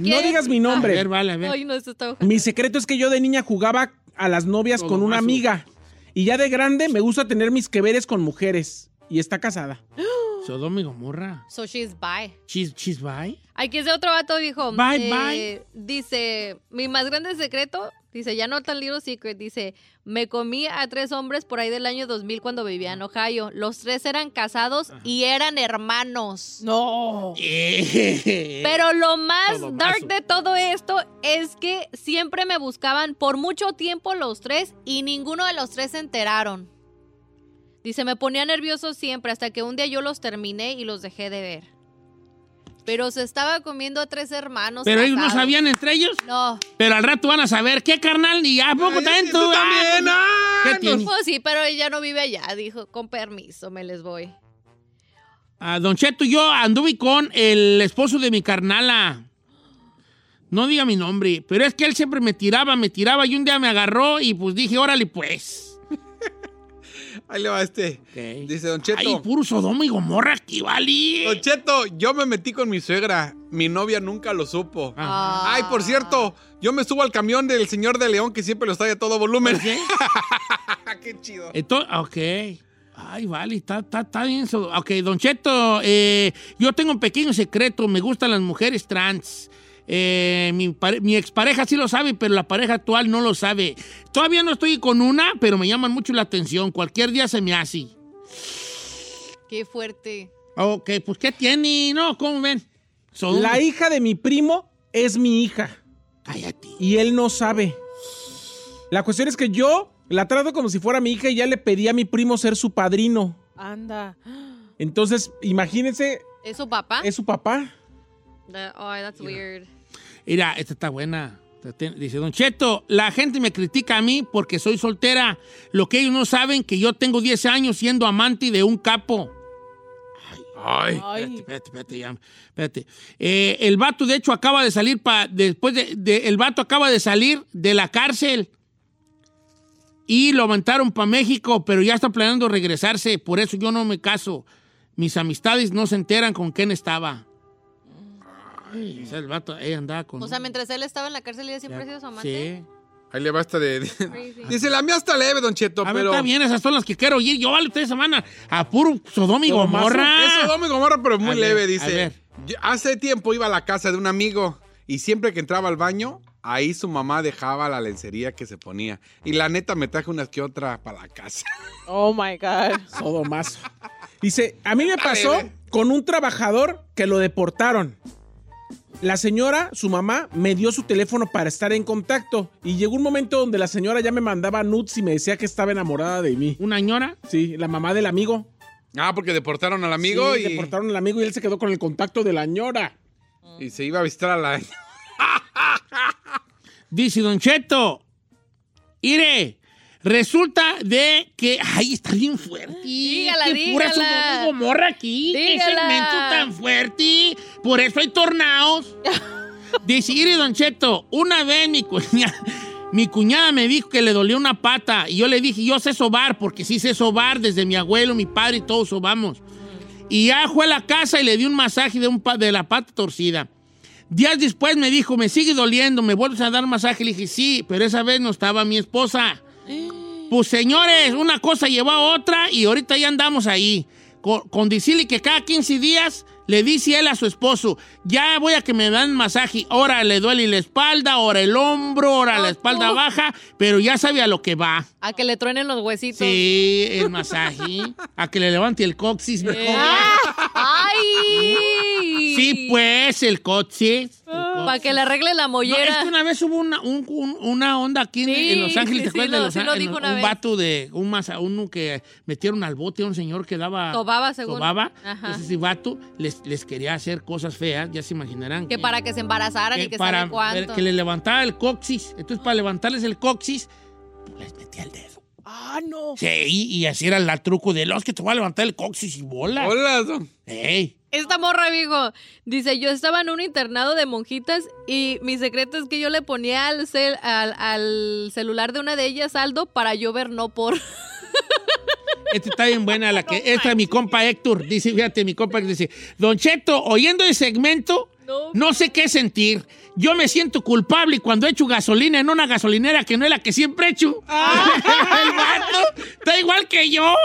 No digas mi A nombre. ver, vale, a ver. Ay, no, esto está ojando. Mi secreto es que yo de niña jugaba a las novias con una amiga. Y ya de grande me gusta tener mis que veres con mujeres. Y está casada. Sodoma y Gomorra. So she's bi. Cheese, cheese, bye. Aquí es de otro vato, dijo. Bye, eh, Dice, mi más grande secreto, dice, ya no tan little secret, dice, me comí a tres hombres por ahí del año 2000 cuando vivía en Ohio. Los tres eran casados y eran hermanos. No. Pero lo más Todo dark de todo esto es que siempre me buscaban por mucho tiempo los tres y ninguno de los tres se enteraron. Dice, me ponía nervioso siempre hasta que un día yo los terminé y los dejé de ver. Pero se estaba comiendo a tres hermanos. Pero ellos no sabían entre ellos. No. Pero al rato van a saber, ¿qué carnal? Y a poco Ay, también sí, tú. tú ah, también, ah, ¿Qué tiene? Pues sí, pero ella no vive allá. Dijo, con permiso, me les voy. Ah, don Cheto, yo anduve con el esposo de mi carnala. No diga mi nombre, pero es que él siempre me tiraba, me tiraba y un día me agarró y pues dije, órale pues. Ahí le va este. Dice Don Cheto. Ay, puro Sodoma y Gomorra aquí, vale. Don Cheto, yo me metí con mi suegra. Mi novia nunca lo supo. Ah. Ay, por cierto, yo me subo al camión del señor de León que siempre lo trae a todo volumen. Qué chido. Entonces, ok. Ay, vale, está, está, está bien. Ok, Don Cheto, eh, yo tengo un pequeño secreto. Me gustan las mujeres trans. Eh, mi, pare- mi expareja sí lo sabe, pero la pareja actual no lo sabe. Todavía no estoy con una, pero me llaman mucho la atención. Cualquier día se me hace. Qué fuerte. Ok, pues ¿qué tiene? No, ¿cómo ven? Son- La hija de mi primo es mi hija. Cállate. Y él no sabe. La cuestión es que yo la trato como si fuera mi hija y ya le pedí a mi primo ser su padrino. Anda. Entonces, imagínense, ¿Es su papá? es su papá. That- oh, that's weird. Mira, esta está buena. Dice Don Cheto, la gente me critica a mí porque soy soltera. Lo que ellos no saben que yo tengo 10 años siendo amante de un capo. Ay, Ay. espérate, espérate, espérate, ya, espérate. Eh, el vato, de hecho, acaba de salir pa, después de, de- el vato acaba de salir de la cárcel y lo aventaron para México, pero ya está planeando regresarse. Por eso yo no me caso. Mis amistades no se enteran con quién estaba. Ay, o sea, el vato ahí andaba con. O sea, mientras él estaba en la cárcel, ella siempre ha sido su amante. Sí. Ahí le va esta de. de-. Dice, la mía está leve, Don Cheto, A ver, pero. está bien, esas son las que quiero oír. Yo, vale, ustedes semana a puro Sodoma y. Gomorra. Es Sodoma y Gomorra, pero muy A ver, leve, a dice. ver. Yo hace tiempo iba a la casa de un amigo y siempre que entraba al baño, ahí su mamá dejaba la lencería que se ponía. Y la neta me traje unas que otra para la casa. Oh my God. Sodomazo. Dice, a mí me pasó con un trabajador que lo deportaron. La señora, su mamá, me dio su teléfono para estar en contacto. Y llegó un momento donde la señora ya me mandaba nudes y me decía que estaba enamorada de mí. ¿Una ñora? Sí, la mamá del amigo. Ah, porque deportaron al amigo Sí, y, deportaron al amigo y él se quedó con el contacto de la ñora. y se iba a visitar a la. Dice Don Cheto, Ire, resulta de que. Ay, está bien fuerte. Dígala, Qué pura dígala. Sodoma y Gomorra aquí. Qué Dígala. segmento tan fuerte. Por eso hay tornados. Dice, Ire, Don Cheto, una vez mi cuñada. Mi cuñada me dijo que le dolía una pata y yo le dije, yo sé sobar, porque sí sé sobar desde mi abuelo, mi padre y todos sobamos. Y ya fue a la casa y le di un masaje de, un pa- de la pata torcida. Días después me dijo, me sigue doliendo, ¿me vuelves a dar masaje? Le dije, sí, pero esa vez no estaba mi esposa. Pues señores, una cosa llevó a otra y ahorita ya andamos ahí. Con, con decirle que cada 15 días Le dice él a su esposo, ya voy a que me dan masaje. Ahora le duele la espalda, ahora el hombro, ahora la espalda baja, pero ya sabe a lo que va. A que le truenen los huesitos. Sí, el masaje. a que le levante el coxis mejor. ¡Ay! Sí, pues, el coxis. Para que le arregle la No, mollera. es que una vez hubo una, un- un- una onda aquí en, Sí, en Los Ángeles, sí, ¿te sí, acuerdas lo- de Los sí lo Ángeles? un vez. vato de un masa, uno que metieron al bote a un señor que daba... Sobaba, según. sobaba. Ajá. Entonces ese vato les, les quería hacer cosas feas, ya se imaginarán. Que para que se embarazaran y que que para sabe cuánto. que le levantaba el coxis. Entonces, para levantarles el coxis, les metía el dedo. Ah, no. Sí, y así era el truco de los que te voy a levantar el coxis y bola. Hola, don. Ey. Esta morra, viejo, dice, yo estaba en un internado de monjitas y mi secreto es que yo le ponía al, cel- al, al celular de una de ellas saldo para yo ver no por... Esta está bien buena, la que, esta es mi compa Héctor. Dice, fíjate, mi compa dice, Don Cheto, oyendo el segmento, no. sé qué sentir. Yo me siento culpable cuando echo gasolina en una gasolinera que no es la que siempre echo. el vato está igual que yo.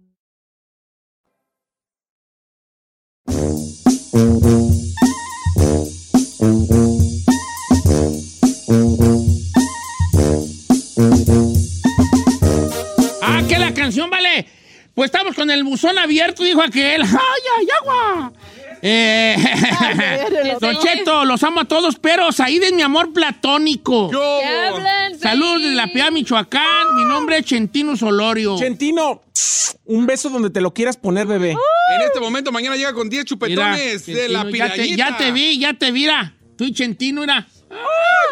Ah, que la canción vale. Pues estamos con el buzón abierto, dijo aquel. ¡Ay, ay, agua! Eh, Don Cheto, los amo a todos, pero Saíd es mi amor platónico. ¿Qué hablan? Saludos desde la Piedad, Michoacán. Mi nombre es Chentino Solorio. Chentino, un beso donde te lo quieras poner, bebé. En este momento, mañana llega con 10 Mira, chupetones de la Chentino, ya te, pirallita. ya te vi, ya te vi, mira. Tú y Chentino, mira.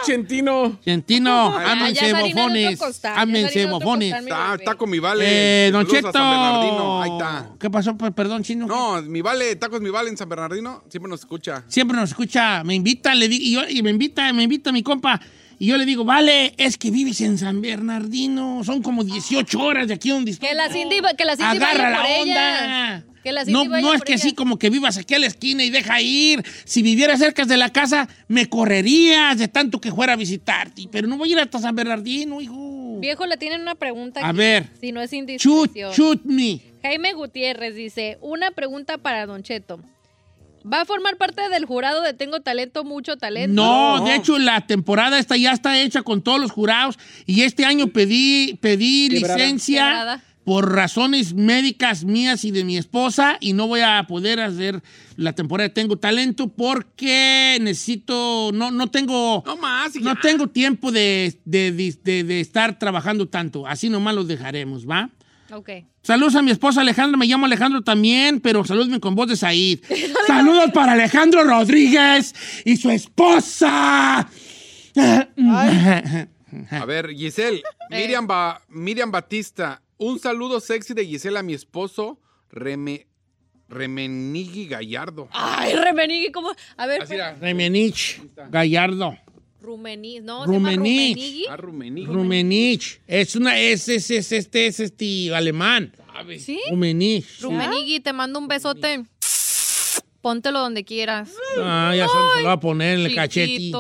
Chentino. Chentino, ámense ya es harina de otro bofones. costal, ya es Ámense mi Está, está con mi vale. Eh, don Cheto. San Bernardino. Ahí está. ¿Qué pasó? Pues, Perdón, chino. No, mi vale, tacos mi vale en San Bernardino, siempre nos escucha. Siempre nos escucha, me invita, le y, yo- y me invita, me invita mi compa. Y yo le digo, vale, es que vives en San Bernardino. Son como 18 horas de aquí donde estoy. Que la Cindy, que la Cindy Agarra vaya por la ella. Que la No, no es que ella. así como que vivas aquí a la esquina y deja ir. Si viviera cerca de la casa, me correrías de tanto que fuera a visitarte. Pero no voy a ir hasta San Bernardino, hijo. Viejo, le tienen una pregunta A aquí, ver. Si no es Shoot, indiscreción. shoot me. Jaime Gutiérrez dice, una pregunta para Don Cheto. ¿Va a formar parte del jurado de Tengo Talento, Mucho Talento? No, de hecho la temporada esta ya está hecha con todos los jurados y este año pedí, pedí Quebrada. licencia Quebrada. Por razones médicas mías y de mi esposa y no voy a poder hacer la temporada de Tengo Talento porque necesito, no, no tengo... No más. No tengo tiempo de, de- de- de- de estar trabajando tanto. Así nomás los dejaremos, ¿va? Ok. Saludos a mi esposa Alejandra, me llamo Alejandro también, pero salúdame con voz de Said. Saludos para Alejandro Rodríguez y su esposa. A ver, Giselle, Miriam, Ba- Miriam Batista, un saludo sexy de Giselle a mi esposo, Reme, Remenigui Gallardo. Ay, Remenigui, ¿cómo? A ver, Así era. Remenich Gallardo. Rumeni, no, Rumenich. Ah, Rumenigui. Rumenich. Es una, es, es, es, este, es este alemán. ¿Sí? Rumenich. Rumenigui, te mando un besote. Póntelo donde quieras. Ah, ya se se lo va a poner en el cachete.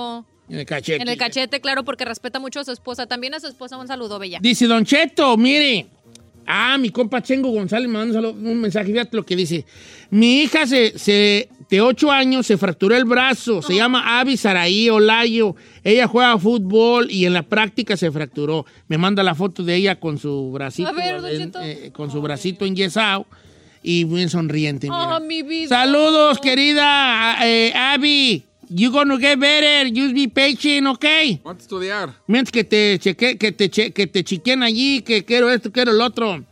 En el cachete. En el cachete, claro, porque respeta mucho a su esposa. También a su esposa un saludo, bella. Dice Don Cheto, mire, Ah, mi compa Chengo González me mandó un mensaje. Fíjate lo que dice. Mi hija se, se- de 8 años se fracturó el brazo. Se llama Avi Saraí Olayo. Ella juega fútbol y en la práctica se fracturó. Me manda la foto de ella con su bracito, ver, en- eh, con su bracito enyesado y bien sonriente. mira. Oh, mi vida. Saludos, querida eh, Abby. You gonna get better. Just be patient, ¿ok? ¿Cuánto estudiar? Mientras que te cheque, que te che- que te chiquen allí, que quiero esto, quiero el otro.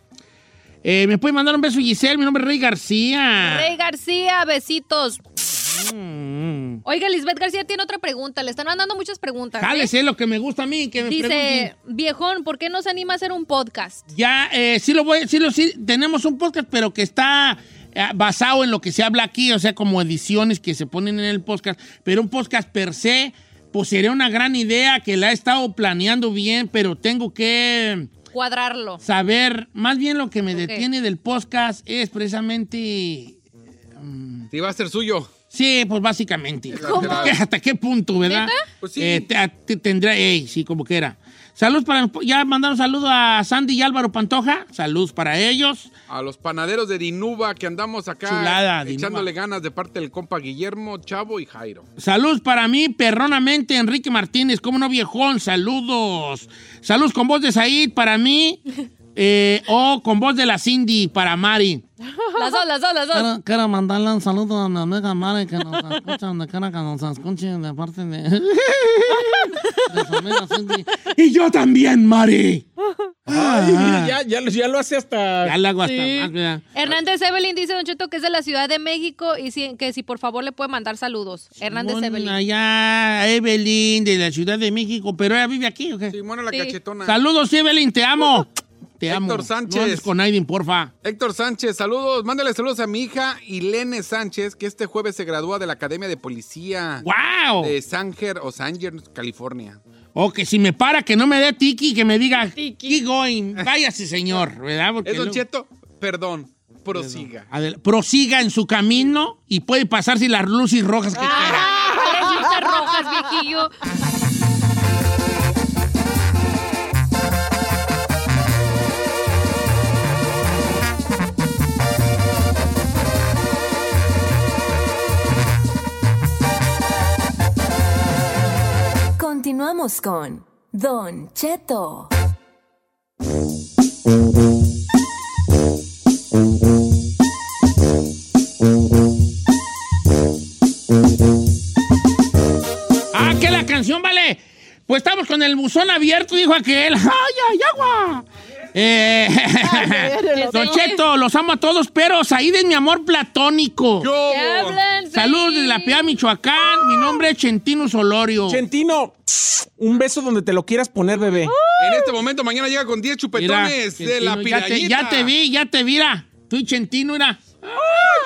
Eh, ¿Me puede mandar un beso, Giselle? Mi nombre es Rey García. Rey García, besitos. Mm. Oiga, Lisbeth García tiene otra pregunta. Le están mandando muchas preguntas. ¿eh? Jálese lo que me gusta a mí, que me Dice, pregunten. viejón, ¿por qué no se anima a hacer un podcast? Ya, eh, sí lo voy, sí lo, sí, tenemos un podcast, pero que está eh, basado en lo que se habla aquí, o sea, como ediciones que se ponen en el podcast, pero un podcast per se, pues sería una gran idea que la he estado planeando bien, pero tengo que Cuadrarlo. saber, más bien lo que me detiene del podcast es precisamente... Si va a ser suyo. Sí, pues básicamente. ¿Cómo? ¿Hasta qué punto, verdad? ¿Neta? Pues sí. Eh, te- a- te- tendrá, ey, sí, como que era. Saludos para, ya mandaron saludos a Sandy y Álvaro Pantoja. Saludos para ellos. A los panaderos de Dinuba que andamos acá Chulada, echándole ganas de parte del compa Guillermo, Chavo y Jairo. Saludos para mí, perronamente, Enrique Martínez. ¿Cómo no, viejón? Saludos. Saludos con voz de Said para mí. eh, o con voz de la Cindy para Mari. Las dos, las dos, las dos. Quiero, quiero mandarle un saludo a mi amiga Mari que nos escucha, donde quiera que nos escuche de parte de, de su amiga Cindy. Y yo también, Mari. Ay, ya, ya, lo- ya lo hace hasta. Ya le hago hasta Sí. más. Hernández Evelyn dice, Don Cheto, que es de la Ciudad de México y si- que si por favor le puede mandar saludos. Hernández Evelyn. Allá, Evelyn, de la Ciudad de México, pero ella vive aquí, ¿o qué? Simona la Sí. cachetona. Saludos, Evelyn, te amo. Te amo. Héctor Sánchez. No con Aiden, porfa. Héctor Sánchez, saludos. Mándale saludos a mi hija Ilene Sánchez, que este jueves se gradúa de la Academia de Policía ¡Wow! de Sanger o Sanger, California. O que si me para, que no me dé tiki, que me diga, keep going. Váyase, señor, ¿verdad? Porque Es Don Cheto, perdón, prosiga. Adel- prosiga en su camino y puede pasarse las luces rojas que quiera. Ah, ¿cuáles luces rojas, viejillo? Continuamos con Don Cheto. Ah, que la canción vale. Pues estamos con el buzón abierto, dijo aquel. ¡Ay, ay, agua! Eh, Don Cheto, los amo a todos, pero Said es mi amor platónico. ¿Qué hablan? Saludos desde la Piedad, Michoacán. Mi nombre es Chentino Solorio. Chentino, un beso donde te lo quieras poner, bebé. En este momento, mañana llega con 10 Mira, chupetones de la Chentino, ya te, ya te vi, ya te vi, mira. Tú y Chentino, mira.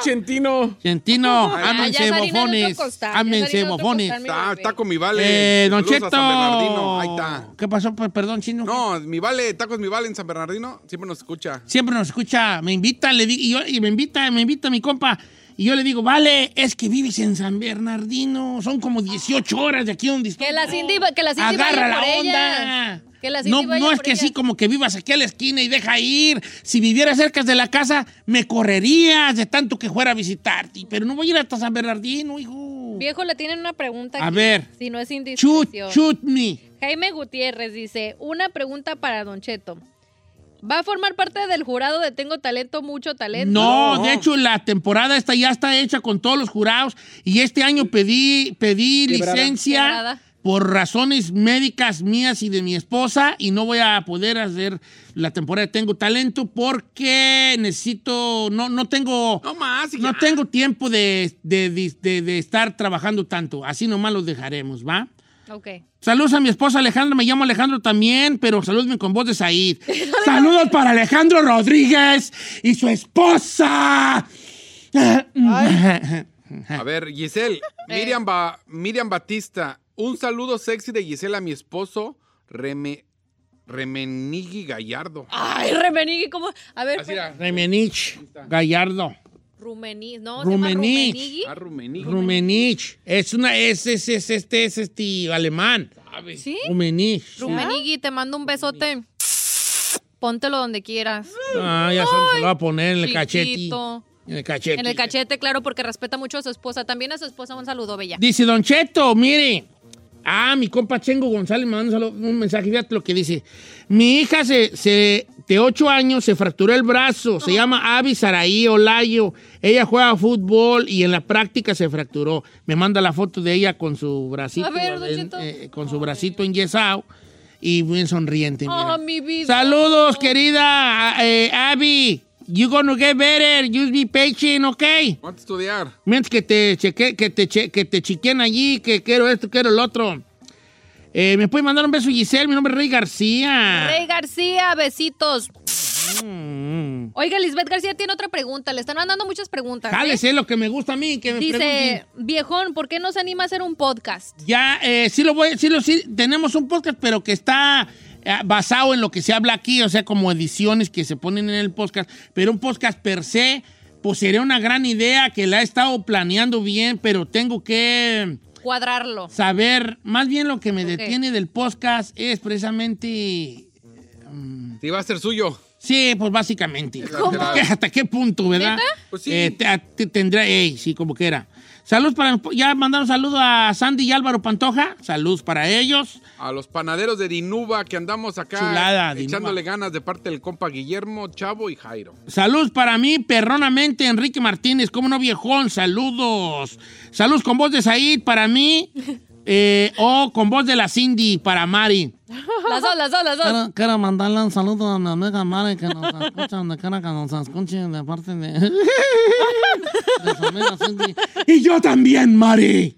Chentino. Chentino, ámense ya es harina de bofones. otro costal, ya es Ámense mi Está, está con mi vale. Eh, don Cheto. San Bernardino. Ahí está. ¿Qué pasó? Perdón, chino. No, mi vale, tacos mi vale en San Bernardino, siempre nos escucha. Siempre nos escucha, me invita, le digo, y, yo- y me invita, me invita mi compa. Y yo le digo, vale, es que vives en San Bernardino. Son como 18 horas de aquí donde estoy. Que la Cindy, que la Cindy Agarra la onda. Que la Cindy No, no es que así como que vivas aquí a la esquina y deja ir. Si viviera cerca de la casa, me correrías de tanto que fuera a visitarte. Pero no voy a ir hasta San Bernardino, hijo. Viejo, le tienen una pregunta A aquí, ver. Si no es Shoot, indiscreción. shoot me. Jaime Gutiérrez dice, una pregunta para Don Cheto. ¿Va a formar parte del jurado de Tengo Talento, Mucho Talento? No, de hecho la temporada esta ya está hecha con todos los jurados y este año pedí, pedí Quebrada. licencia Quebrada. por razones médicas mías y de mi esposa y no voy a poder hacer la temporada de Tengo Talento porque necesito, no, no tengo, No más. no tengo tiempo de, de- de- de- de estar trabajando tanto. Así nomás los dejaremos, ¿va? Ok. Saludos a mi esposa Alejandra, me llamo Alejandro también, pero salúdame con voz de Said. Saludos para Alejandro Rodríguez y su esposa. A ver, Giselle, Miriam, Ba- Miriam Batista, un saludo sexy de Giselle a mi esposo, Reme, Remenigui Gallardo. Ay, Remenigui, ¿cómo? A ver, era. Remenich Gallardo. Rumení, ¿no? ¿Se llama Rumenich. Ah, Rumenigui. Rumenich. Es una, es, es, es este, es este alemán. ¿Sí? Rumenich. Rumenigui, te mando un besote. Póntelo donde quieras. Ah, ya se lo va a poner en el cachete. En el cachete. En el cachete, claro, porque respeta mucho a su esposa. También a su esposa un saludo, Bella. Dice Don Cheto, mire. Ah, mi compa Chengo González me manda un, saludo- un mensaje. Fíjate lo que dice. Mi hija se, se- de 8 años se fracturó el brazo. Se llama Avi Saraí Olayo. Ella juega fútbol y en la práctica se fracturó. Me manda la foto de ella con su bracito, A ver, en- eh, con su bracito enyesado y bien sonriente. mira. Oh, mi vida. Saludos, querida eh, Abby. You gonna get better. Just be patient, okay? ¿Cuánto estudiar? Mientras que te cheque, que te che- que te chiquen allí, que quiero esto, quiero el otro. Eh, ¿Me puede mandar un beso, Giselle? Mi nombre es Rey García. Rey García, besitos. Mm. Oiga, Lisbeth García tiene otra pregunta. Le están mandando muchas preguntas. ¿eh? Jálese lo que me gusta a mí, que me Dice, pregunten. viejón, ¿por qué no se anima a hacer un podcast? Ya, eh, sí lo voy, sí lo, sí, tenemos un podcast, pero que está eh, basado en lo que se habla aquí, o sea, como ediciones que se ponen en el podcast, pero un podcast per se, pues sería una gran idea que la he estado planeando bien, pero tengo que Cuadrarlo. saber, más bien lo que me detiene del podcast es precisamente... Si va a ser suyo. Sí, pues básicamente. ¿Cómo? ¿Qué- ¿Hasta qué punto, verdad? ¿Neta? Pues sí. Eh, te- tendrá, ey, sí, como que era. Saludos para, ya mandaron saludos a Sandy y Álvaro Pantoja. Saludos para ellos. A los panaderos de Dinuba que andamos acá Chulada, Dinuba. echándole ganas de parte del compa Guillermo, Chavo y Jairo. Saludos para mí, perronamente, Enrique Martínez. ¿Cómo no, viejón? Saludos. Saludos con voz de Said para mí. eh, o con voz de la Cindy para Mari. Las dos, las dos, las dos. Quiero, quiero mandarle un saludo a mi amiga Mari que nos escucha, donde quiera que nos escuche de parte de, de su amiga Cindy. Y yo también, Mari.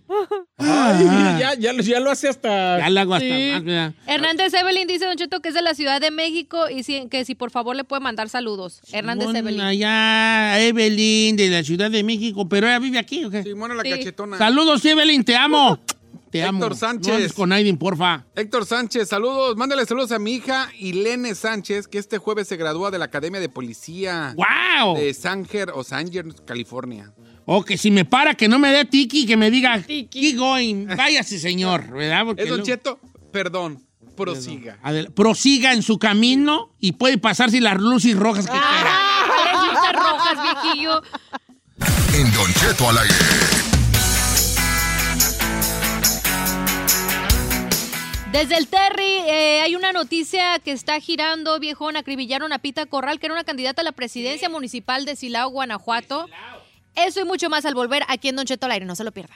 Ay, ya, ya, ya lo hace hasta. Ya le hago hasta Sí. más, ¿verdad? Hernández Evelyn dice, Don Cheto, que es de la Ciudad de México y si- que si por favor le puede mandar saludos. Hernández Bueno, Evelyn. Allá, Evelyn, de la Ciudad de México, pero ella vive aquí, ¿o qué? Simona la Sí. cachetona. Saludos, Evelyn, te amo. Te amo. Héctor Sánchez. No andes con Aiden, porfa. Héctor Sánchez, saludos. Mándale saludos a mi hija Ilene Sánchez, que este jueves se gradúa de la Academia de Policía ¡Wow! de Sanger o Sanger, California. O que si me para, que no me dé tiki, que me diga, keep going, váyase, señor, ¿verdad? Porque ¿Es Don luego- Cheto? Perdón, prosiga. Adel- prosiga en su camino y puede pasarse las luces rojas que quiera. Ah, ¿Cuáles luces rojas, viejillo? En Don Cheto al aire. Desde el Terry eh, hay una noticia que está girando, viejón. Acribillaron a Pita Corral, que era una candidata a la presidencia municipal de Silao, Guanajuato. Eso y mucho más al volver aquí en Don Cheto al aire. No se lo pierda.